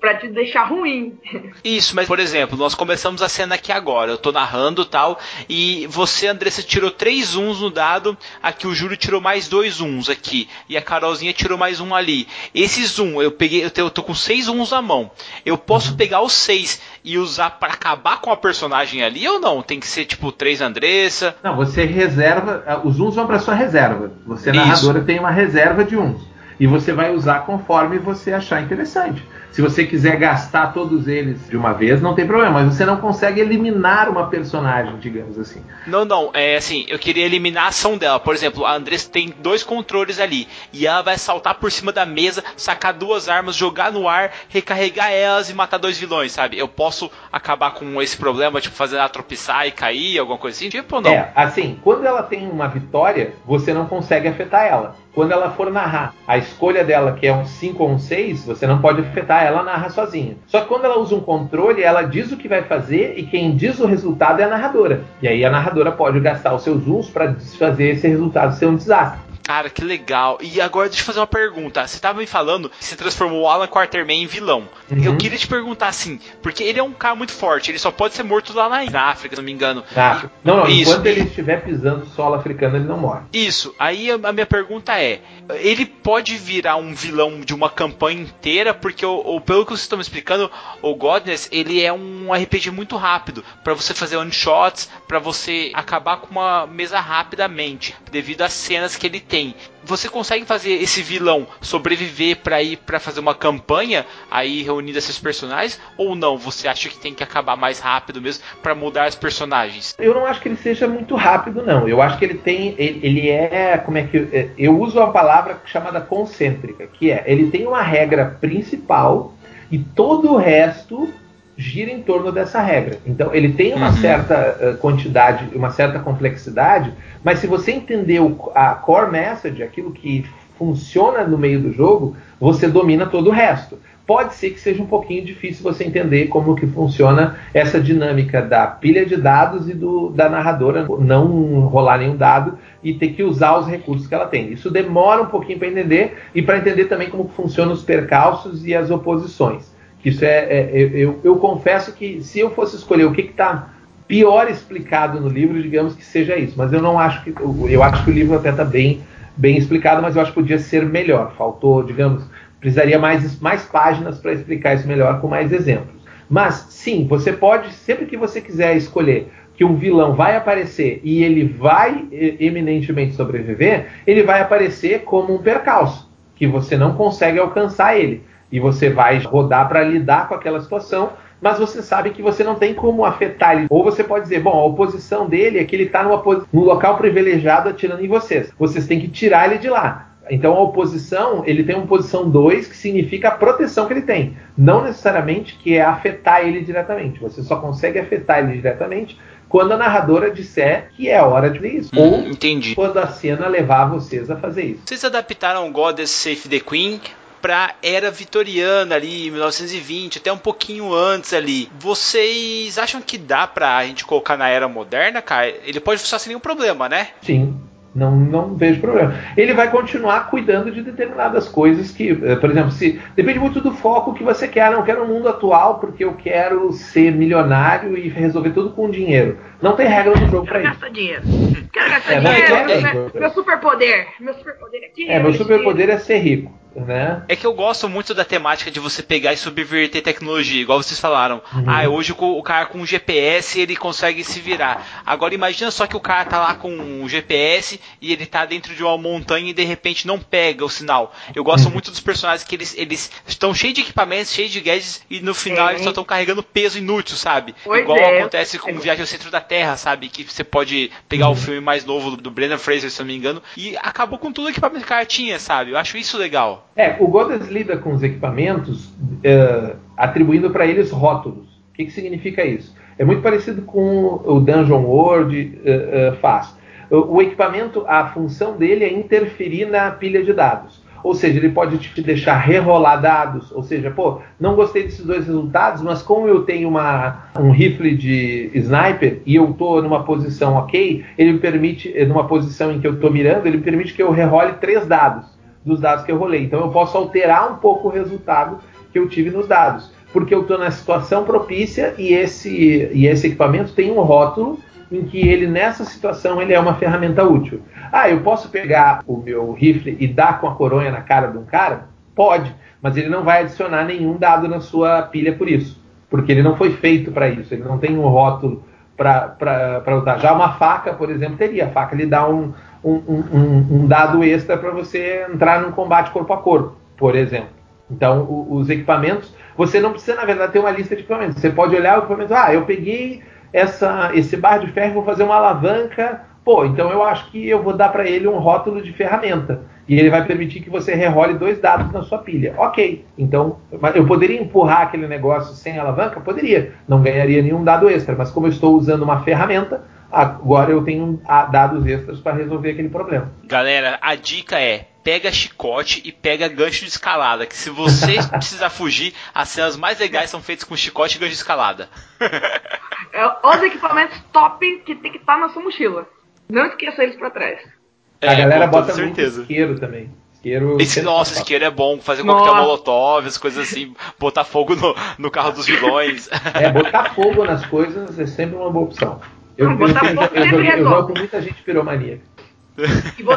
para te deixar ruim. Isso, mas por exemplo, nós começamos a cena aqui agora. Eu tô narrando tal. E você, Andressa, tirou três uns no dado. Aqui o Júlio tirou mais dois uns aqui. E a Carolzinha tirou mais um ali. Esses um, eu peguei, eu, eu tô com seis uns na mão. Eu posso pegar os seis e usar para acabar com a personagem ali ou não? Tem que ser tipo três Andressa? Não, você reserva. Os uns vão para sua reserva. Você, narradora, Isso. tem uma reserva de uns. E você vai usar conforme você achar interessante. Se você quiser gastar todos eles de uma vez, não tem problema, mas você não consegue eliminar uma personagem, digamos assim. Não, não, é assim, eu queria eliminar a ação dela. Por exemplo, a Andressa tem dois controles ali, e ela vai saltar por cima da mesa, sacar duas armas, jogar no ar, recarregar elas e matar dois vilões, sabe? Eu posso acabar com esse problema, tipo, fazer ela tropeçar e cair, alguma coisa assim? Tipo, não? É, assim, quando ela tem uma vitória, você não consegue afetar ela. Quando ela for narrar a escolha dela, que é um 5 ou um 6, você não pode afetar ela narra sozinha. Só que quando ela usa um controle, ela diz o que vai fazer e quem diz o resultado é a narradora. E aí a narradora pode gastar os seus usos para desfazer esse resultado ser um desastre. Cara, que legal. E agora deixa eu fazer uma pergunta. Você tava me falando que você transformou o Alan Quarterman em vilão. Uhum. Eu queria te perguntar assim, porque ele é um cara muito forte, ele só pode ser morto lá na, África, se não me engano. Ah, não, não, Isso. enquanto ele estiver pisando solo africano, ele não morre. Isso. Aí a, minha pergunta é: ele pode virar um vilão de uma campanha inteira? Porque, o, o- pelo que vocês estão me explicando, o Godness ele é um RPG muito rápido para você fazer one shots, para você acabar com uma mesa rapidamente, devido às cenas que ele tem. Você consegue fazer esse vilão sobreviver para ir para fazer uma campanha aí reunindo esses personagens ou não? Você acha que tem que acabar mais rápido mesmo para mudar os personagens? Eu não acho que ele seja muito rápido, não. Eu acho que ele tem. Ele, ele é. Como é que. é, Eu uso uma palavra chamada concêntrica, que é ele tem uma regra principal e todo o resto gira em torno dessa regra. Então ele tem uma Uhum. certa eh, quantidade, uma certa complexidade, mas se você entender o- a core message, aquilo que funciona no meio do jogo, você domina todo o resto. Pode ser que seja um pouquinho difícil você entender como que funciona essa dinâmica da pilha de dados e do, da narradora não rolar nenhum dado e ter que usar os recursos que ela tem. Isso demora um pouquinho para entender e para entender também como funcionam os percalços e as oposições. Isso é, é- eu, eu- confesso que se eu fosse escolher o que está pior explicado no livro, digamos que seja isso. Mas eu não acho que eu, acho que o livro até está bem bem explicado, mas eu acho que podia ser melhor. Faltou, digamos, precisaria mais, mais páginas para explicar isso melhor com mais exemplos. Mas sim, você pode, sempre que você quiser escolher que um vilão vai aparecer e ele vai eminentemente sobreviver, ele vai aparecer como um percalço, que você não consegue alcançar ele. E você vai rodar para lidar com aquela situação, mas você sabe que você não tem como afetar ele. Ou você pode dizer, bom, a oposição dele é que ele está num local privilegiado atirando em vocês. Vocês têm que tirar ele de lá. Então a oposição, ele tem uma posição 2, que significa a proteção que ele tem. Não necessariamente que é afetar ele diretamente. Você só consegue afetar ele diretamente quando a narradora disser que é hora de fazer isso. Hum, Ou entendi. quando a cena levar vocês a fazer isso. Vocês adaptaram Goddess Save the Queen pra era vitoriana ali, 1920, até um pouquinho antes ali. Vocês acham que dá pra gente colocar na era moderna, cara? Ele pode funcionar sem nenhum problema, né? Sim, não, não vejo problema. Ele vai continuar cuidando de determinadas coisas que, eh, por exemplo, se depende muito do foco que você quer. Não quero um mundo atual porque eu quero ser milionário e resolver tudo com dinheiro. Não tem regra no jogo para Quero isso. gastar dinheiro. Quero gastar É, dinheiro. tem meu, meu superpoder. Meu superpoder aqui. É, meu superpoder é ser rico, né? É que eu gosto muito da temática de você pegar e subverter tecnologia, igual vocês falaram. Uhum. Ah, hoje o, o cara com GPS ele consegue se virar. Agora imagina só que o cara tá lá com um GPS e ele tá dentro de uma montanha e de repente não pega o sinal. Eu gosto Uhum. muito dos personagens que eles eles estão cheios de equipamentos, cheios de gadgets e no final Sim. eles só estão carregando peso inútil, sabe? Pois igual é. acontece com Viagem ao Centro da Terra, sabe? Que você pode pegar Uhum. o filme mais novo do Brendan Fraser, se eu não me engano, e acabou com tudo o equipamento que o cara tinha, sabe? Eu acho isso legal. É, o Goddess lida com os equipamentos eh, atribuindo para eles rótulos. O que, que significa isso? É muito parecido com o Dungeon World eh, eh, faz. O, o equipamento, a função dele é interferir na pilha de dados. Ou seja, ele pode te deixar rerolar dados. Ou seja, pô, não gostei desses dois resultados, mas como eu tenho uma, um rifle de sniper e eu estou numa posição ok, ele me permite, eh, numa posição em que eu estou mirando, ele permite que eu rerole três dados dos dados que eu rolei. Então eu posso alterar um pouco o resultado que eu tive nos dados. Porque eu estou na situação propícia e esse, e esse equipamento tem um rótulo em que ele, nessa situação, ele é uma ferramenta útil. Ah, eu posso pegar o meu rifle e dar com a coronha na cara de um cara? Pode, mas ele não vai adicionar nenhum dado na sua pilha por isso. Porque ele não foi feito para isso, ele não tem um rótulo para usar. Já uma faca, por exemplo, teria. A faca lhe dá um, um, um, um dado extra para você entrar num combate corpo a corpo, por exemplo. Então, o, os equipamentos, você não precisa, na verdade, ter uma lista de equipamentos. Você pode olhar o equipamento, ah, eu peguei essa, esse bar de ferro, vou fazer uma alavanca. Pô, então eu acho que eu vou dar para ele um rótulo de ferramenta. E ele vai permitir que você rerole dois dados na sua pilha. Ok. Então, eu poderia empurrar aquele negócio sem alavanca? Poderia. Não ganharia nenhum dado extra. Mas como eu estou usando uma ferramenta, agora eu tenho ah, dados extras para resolver aquele problema. Galera, a dica é pega chicote e pega gancho de escalada. Que se você [LAUGHS] precisar fugir, as cenas mais legais são feitas com chicote e gancho de escalada. [LAUGHS] É, os equipamentos top que tem que estar na sua mochila. Não esqueça eles pra trás. É, a galera bota muito certeza. isqueiro também. Isqueiro. Esse, nossa, isqueiro é bom, fazer Nossa. coquetel molotov, as coisas assim, botar fogo no, no carro dos vilões. É, botar fogo nas coisas é sempre uma boa opção. Eu, Não, botar eu, fogo eu, sempre joguei- eu resolve. jogo com muita gente piromaníaca.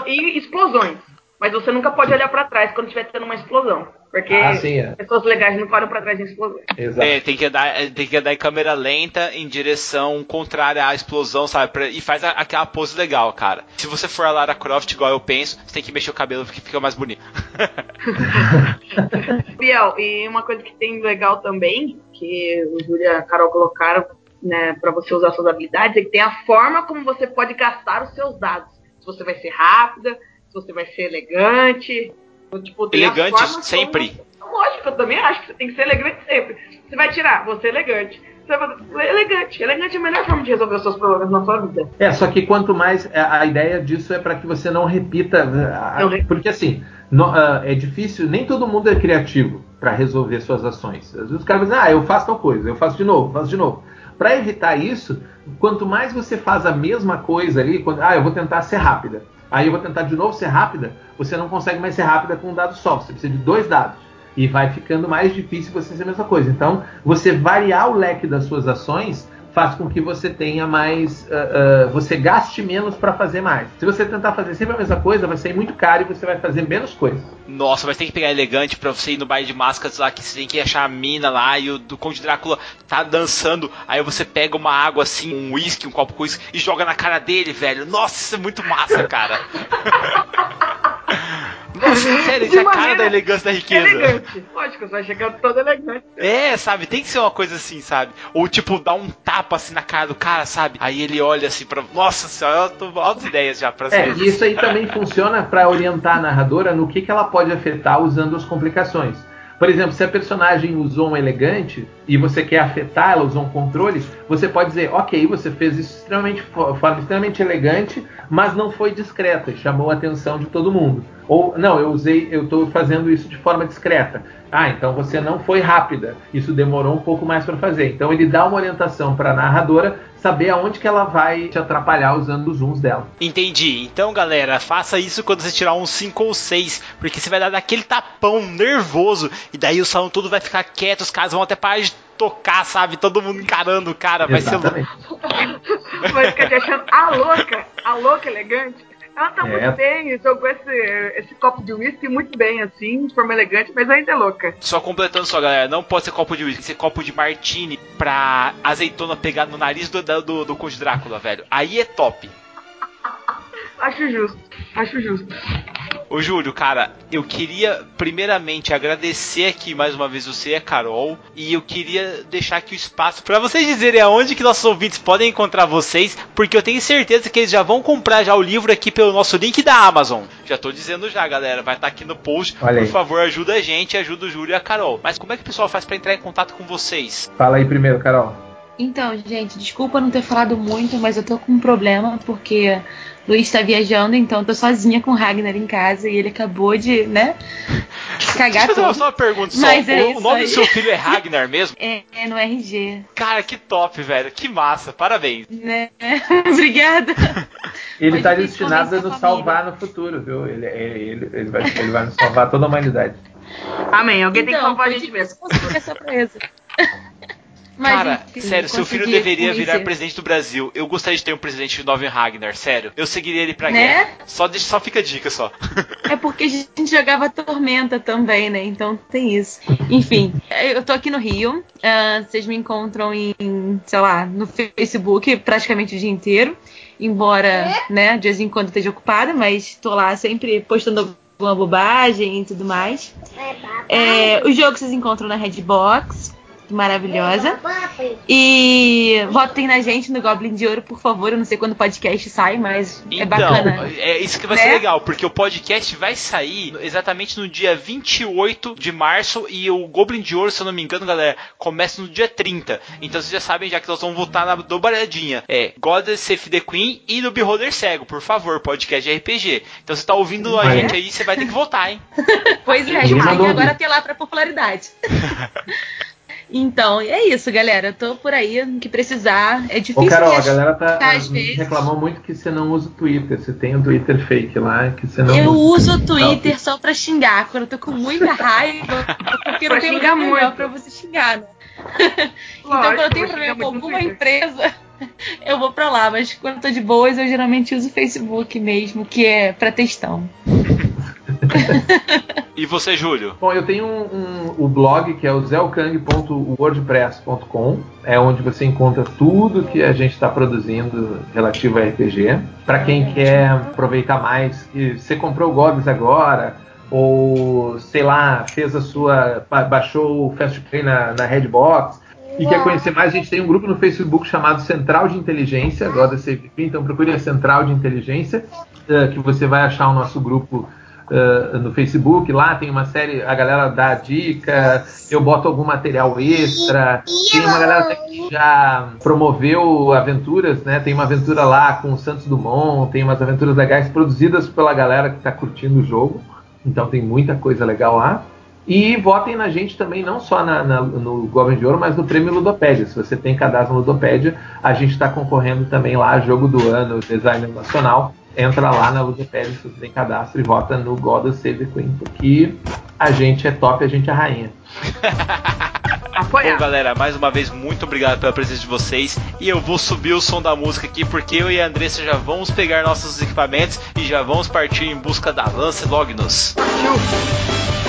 E, e explosões. Mas você nunca pode olhar pra trás quando estiver tendo uma explosão. Porque Ah, sim, é. pessoas legais nunca olham pra trás em explosões. Exato. É, tem que, andar, tem que andar em câmera lenta em direção contrária à explosão, sabe? Pra- e faz a- aquela pose legal, cara. Se você for a Lara Croft, igual eu penso, você tem que mexer o cabelo porque fica mais bonito. [LAUGHS] [LAUGHS] Biel, e uma coisa que tem legal também, que o Júlia e a Carol colocaram, né, pra você usar suas habilidades, é que tem a forma como você pode gastar os seus dados. Se você vai ser rápida, se você vai ser elegante. Então, tipo, Elegante sempre. como- Lógico, eu também acho que você tem que ser elegante sempre. Você vai tirar, você é elegante. Você vai fazer elegante. Elegante é a melhor forma de resolver os seus problemas na sua vida. É, só que quanto mais. A, a ideia disso é para que você não repita. Não porque assim, no- ah, é difícil, nem todo mundo é criativo para resolver suas ações. Às vezes os caras dizem, ah, eu faço tal coisa, eu faço de novo, faço de novo. Para evitar isso, quanto mais você faz a mesma coisa ali, quando, ah, eu vou tentar ser rápida. Aí eu vou tentar de novo ser rápida, você não consegue mais ser rápida com um dado só, você precisa de dois dados. E vai ficando mais difícil você ser a mesma coisa. Então, você variar o leque das suas ações faz com que você tenha mais. ah, ah, você gaste menos para fazer mais. Se você tentar fazer sempre a mesma coisa, vai sair muito caro e você vai fazer menos coisas. Nossa, mas tem que pegar elegante pra você ir no baile de máscaras lá, que você tem que achar a mina lá e o do Conde Drácula tá dançando. Aí você pega uma água assim, um uísque, um copo com uísque e joga na cara dele, velho. Nossa, isso é muito massa, cara. [LAUGHS] Nossa, [LAUGHS] sério, isso é a cara da elegância da riqueza. Elegante. Lógico, você vai chegar todo elegante. É, sabe? Tem que ser uma coisa assim, sabe? Ou tipo, dar um tapa assim na cara do cara, sabe? Aí ele olha assim pra. Nossa senhora, eu tô altas ideias já pra É, vezes. e isso aí também funciona para orientar a narradora no que, que ela pode afetar usando as complicações. Por exemplo, se a personagem usou um elegante e você quer afetar, ela usou um controle, você pode dizer, ok, você fez isso extremamente, fo- forma extremamente elegante, mas não foi discreta chamou a atenção de todo mundo. Ou, não, eu usei, eu estou fazendo isso de forma discreta. Ah, então você não foi rápida. Isso demorou um pouco mais para fazer. Então ele dá uma orientação para a narradora saber aonde que ela vai te atrapalhar usando os zooms dela. Entendi. Então, galera, faça isso quando você tirar um 5 ou 6, porque você vai dar daquele tapão nervoso e daí o salão todo vai ficar quieto, os caras vão até de tocar, sabe? Todo mundo encarando o cara, vai ser louco. Exatamente. [LAUGHS] Vai ficar te achando a louca, a louca elegante. Ela tá É. muito bem, jogou esse, esse copo de uísque muito bem, assim, de forma elegante, mas ainda é louca. Só completando só, galera, não pode ser copo de uísque, ser copo de martini pra azeitona pegar no nariz do, do, do Conde Drácula, velho. Aí é top. Acho justo, acho justo. Ô Júlio, cara, eu queria primeiramente agradecer aqui mais uma vez você e a Carol e eu queria deixar aqui o espaço para vocês dizerem aonde que nossos ouvintes podem encontrar vocês, porque eu tenho certeza que eles já vão comprar já o livro aqui pelo nosso link da Amazon. Já tô dizendo já, galera, vai estar aqui no post. Olha Por aí. favor, ajuda a gente, ajuda o Júlio e a Carol. Mas como é que o pessoal faz para entrar em contato com vocês? Fala aí primeiro, Carol. Então, gente, desculpa não ter falado muito, mas eu tô com um problema porque Luiz tá viajando, então eu tô sozinha com o Ragnar em casa e ele acabou de, né, cagar Deixa eu fazer tudo. só uma pergunta só. Mas é o, o isso nome aí. do seu filho é Ragnar mesmo? É, [LAUGHS] é no RG, Cara, que top, velho. Que massa. Parabéns. né? [LAUGHS] Obrigada. Ele Mas está principalmente destinado a nos salvar no futuro, viu? Ele, ele, ele, vai, ele vai nos salvar toda a humanidade. Amém, alguém tem que Então, salvar a gente mesmo. difícil conseguir essa presa. [LAUGHS] Mas, Cara, enfim, sério, seu filho deveria virar presidente do Brasil. Eu gostaria de ter um presidente de Nova Ragnar, sério. Eu seguiria ele pra Né? guerra. Só, deixa, só fica a dica só. É porque a gente jogava Tormenta também, né? Então tem isso. Enfim, eu tô aqui no Rio. ah, vocês me encontram em, sei lá, no Facebook praticamente o dia inteiro. Embora, né, de vez em quando esteja ocupada, mas tô lá sempre postando alguma bobagem e tudo mais. É, o jogo vocês encontram na Redbox. Maravilhosa. E votem na gente no Goblin de Ouro, por favor. Eu não sei quando o podcast sai, mas é Então, bacana. é isso que vai Né? ser legal, porque o podcast vai sair exatamente no dia 28 de março e o Goblin de Ouro, se eu não me engano, galera, começa no dia 30. Então vocês já sabem já que nós vamos votar na dobradinha. É Goddess Save the Queen e no Beholder Cego, por favor, podcast de RPG. Então você tá ouvindo a Olha. gente aí, você vai ter que votar, hein? [LAUGHS] Pois é, mandou agora apelar pra popularidade. [LAUGHS] Então, é isso, galera. Eu tô por aí, que precisar. É difícil. Ô, Carol, a galera tá, reclamou muito que você não usa o Twitter. Você tem um Twitter fake lá que você não Eu usa. uso o Twitter só pra xingar. Quando eu tô com muita raiva, porque não tem lugar melhor pra você xingar, né? [LAUGHS] então, Lógico, quando eu tenho problema com alguma empresa, [LAUGHS] eu vou pra lá. Mas quando eu tô de boas, eu geralmente uso o Facebook mesmo, que é pra textão. [LAUGHS] E você, Júlio? Bom, eu tenho um, um- o blog que é o zelkang.wordpress.com, é onde você encontra tudo que a gente está produzindo relativo a RPG. Para quem quer aproveitar mais, e você comprou o Gods agora, ou sei lá, fez a sua. ba- baixou o Fast Play na, na Redbox. E quer conhecer mais, a gente tem um grupo no Facebook chamado Central de Inteligência, agora da CVP, então procure a Central de Inteligência, eh, que você vai achar o nosso grupo eh, no Facebook. Lá tem uma série, a galera dá dica, eu boto algum material extra. Tem uma galera que já promoveu aventuras, né? Tem uma aventura lá com o Santos Dumont, tem umas aventuras legais produzidas pela galera que está curtindo o jogo. Então tem muita coisa legal lá. E votem na gente também, não só na- na- no Goblin de Ouro, mas no Prêmio Ludopédia. Se você tem cadastro no Ludopédia, a gente está concorrendo também lá, Jogo do Ano, Designer Nacional. Entra lá na Ludopédia se você tem cadastro e vota no God of Save the Queen, porque a gente é top, a gente é rainha. [LAUGHS] Bom, galera, mais uma vez, muito obrigado pela presença de vocês. E eu vou subir o som da música aqui, porque eu e a Andressa já vamos pegar nossos equipamentos e já vamos partir em busca da Lance Lognus. Partiu.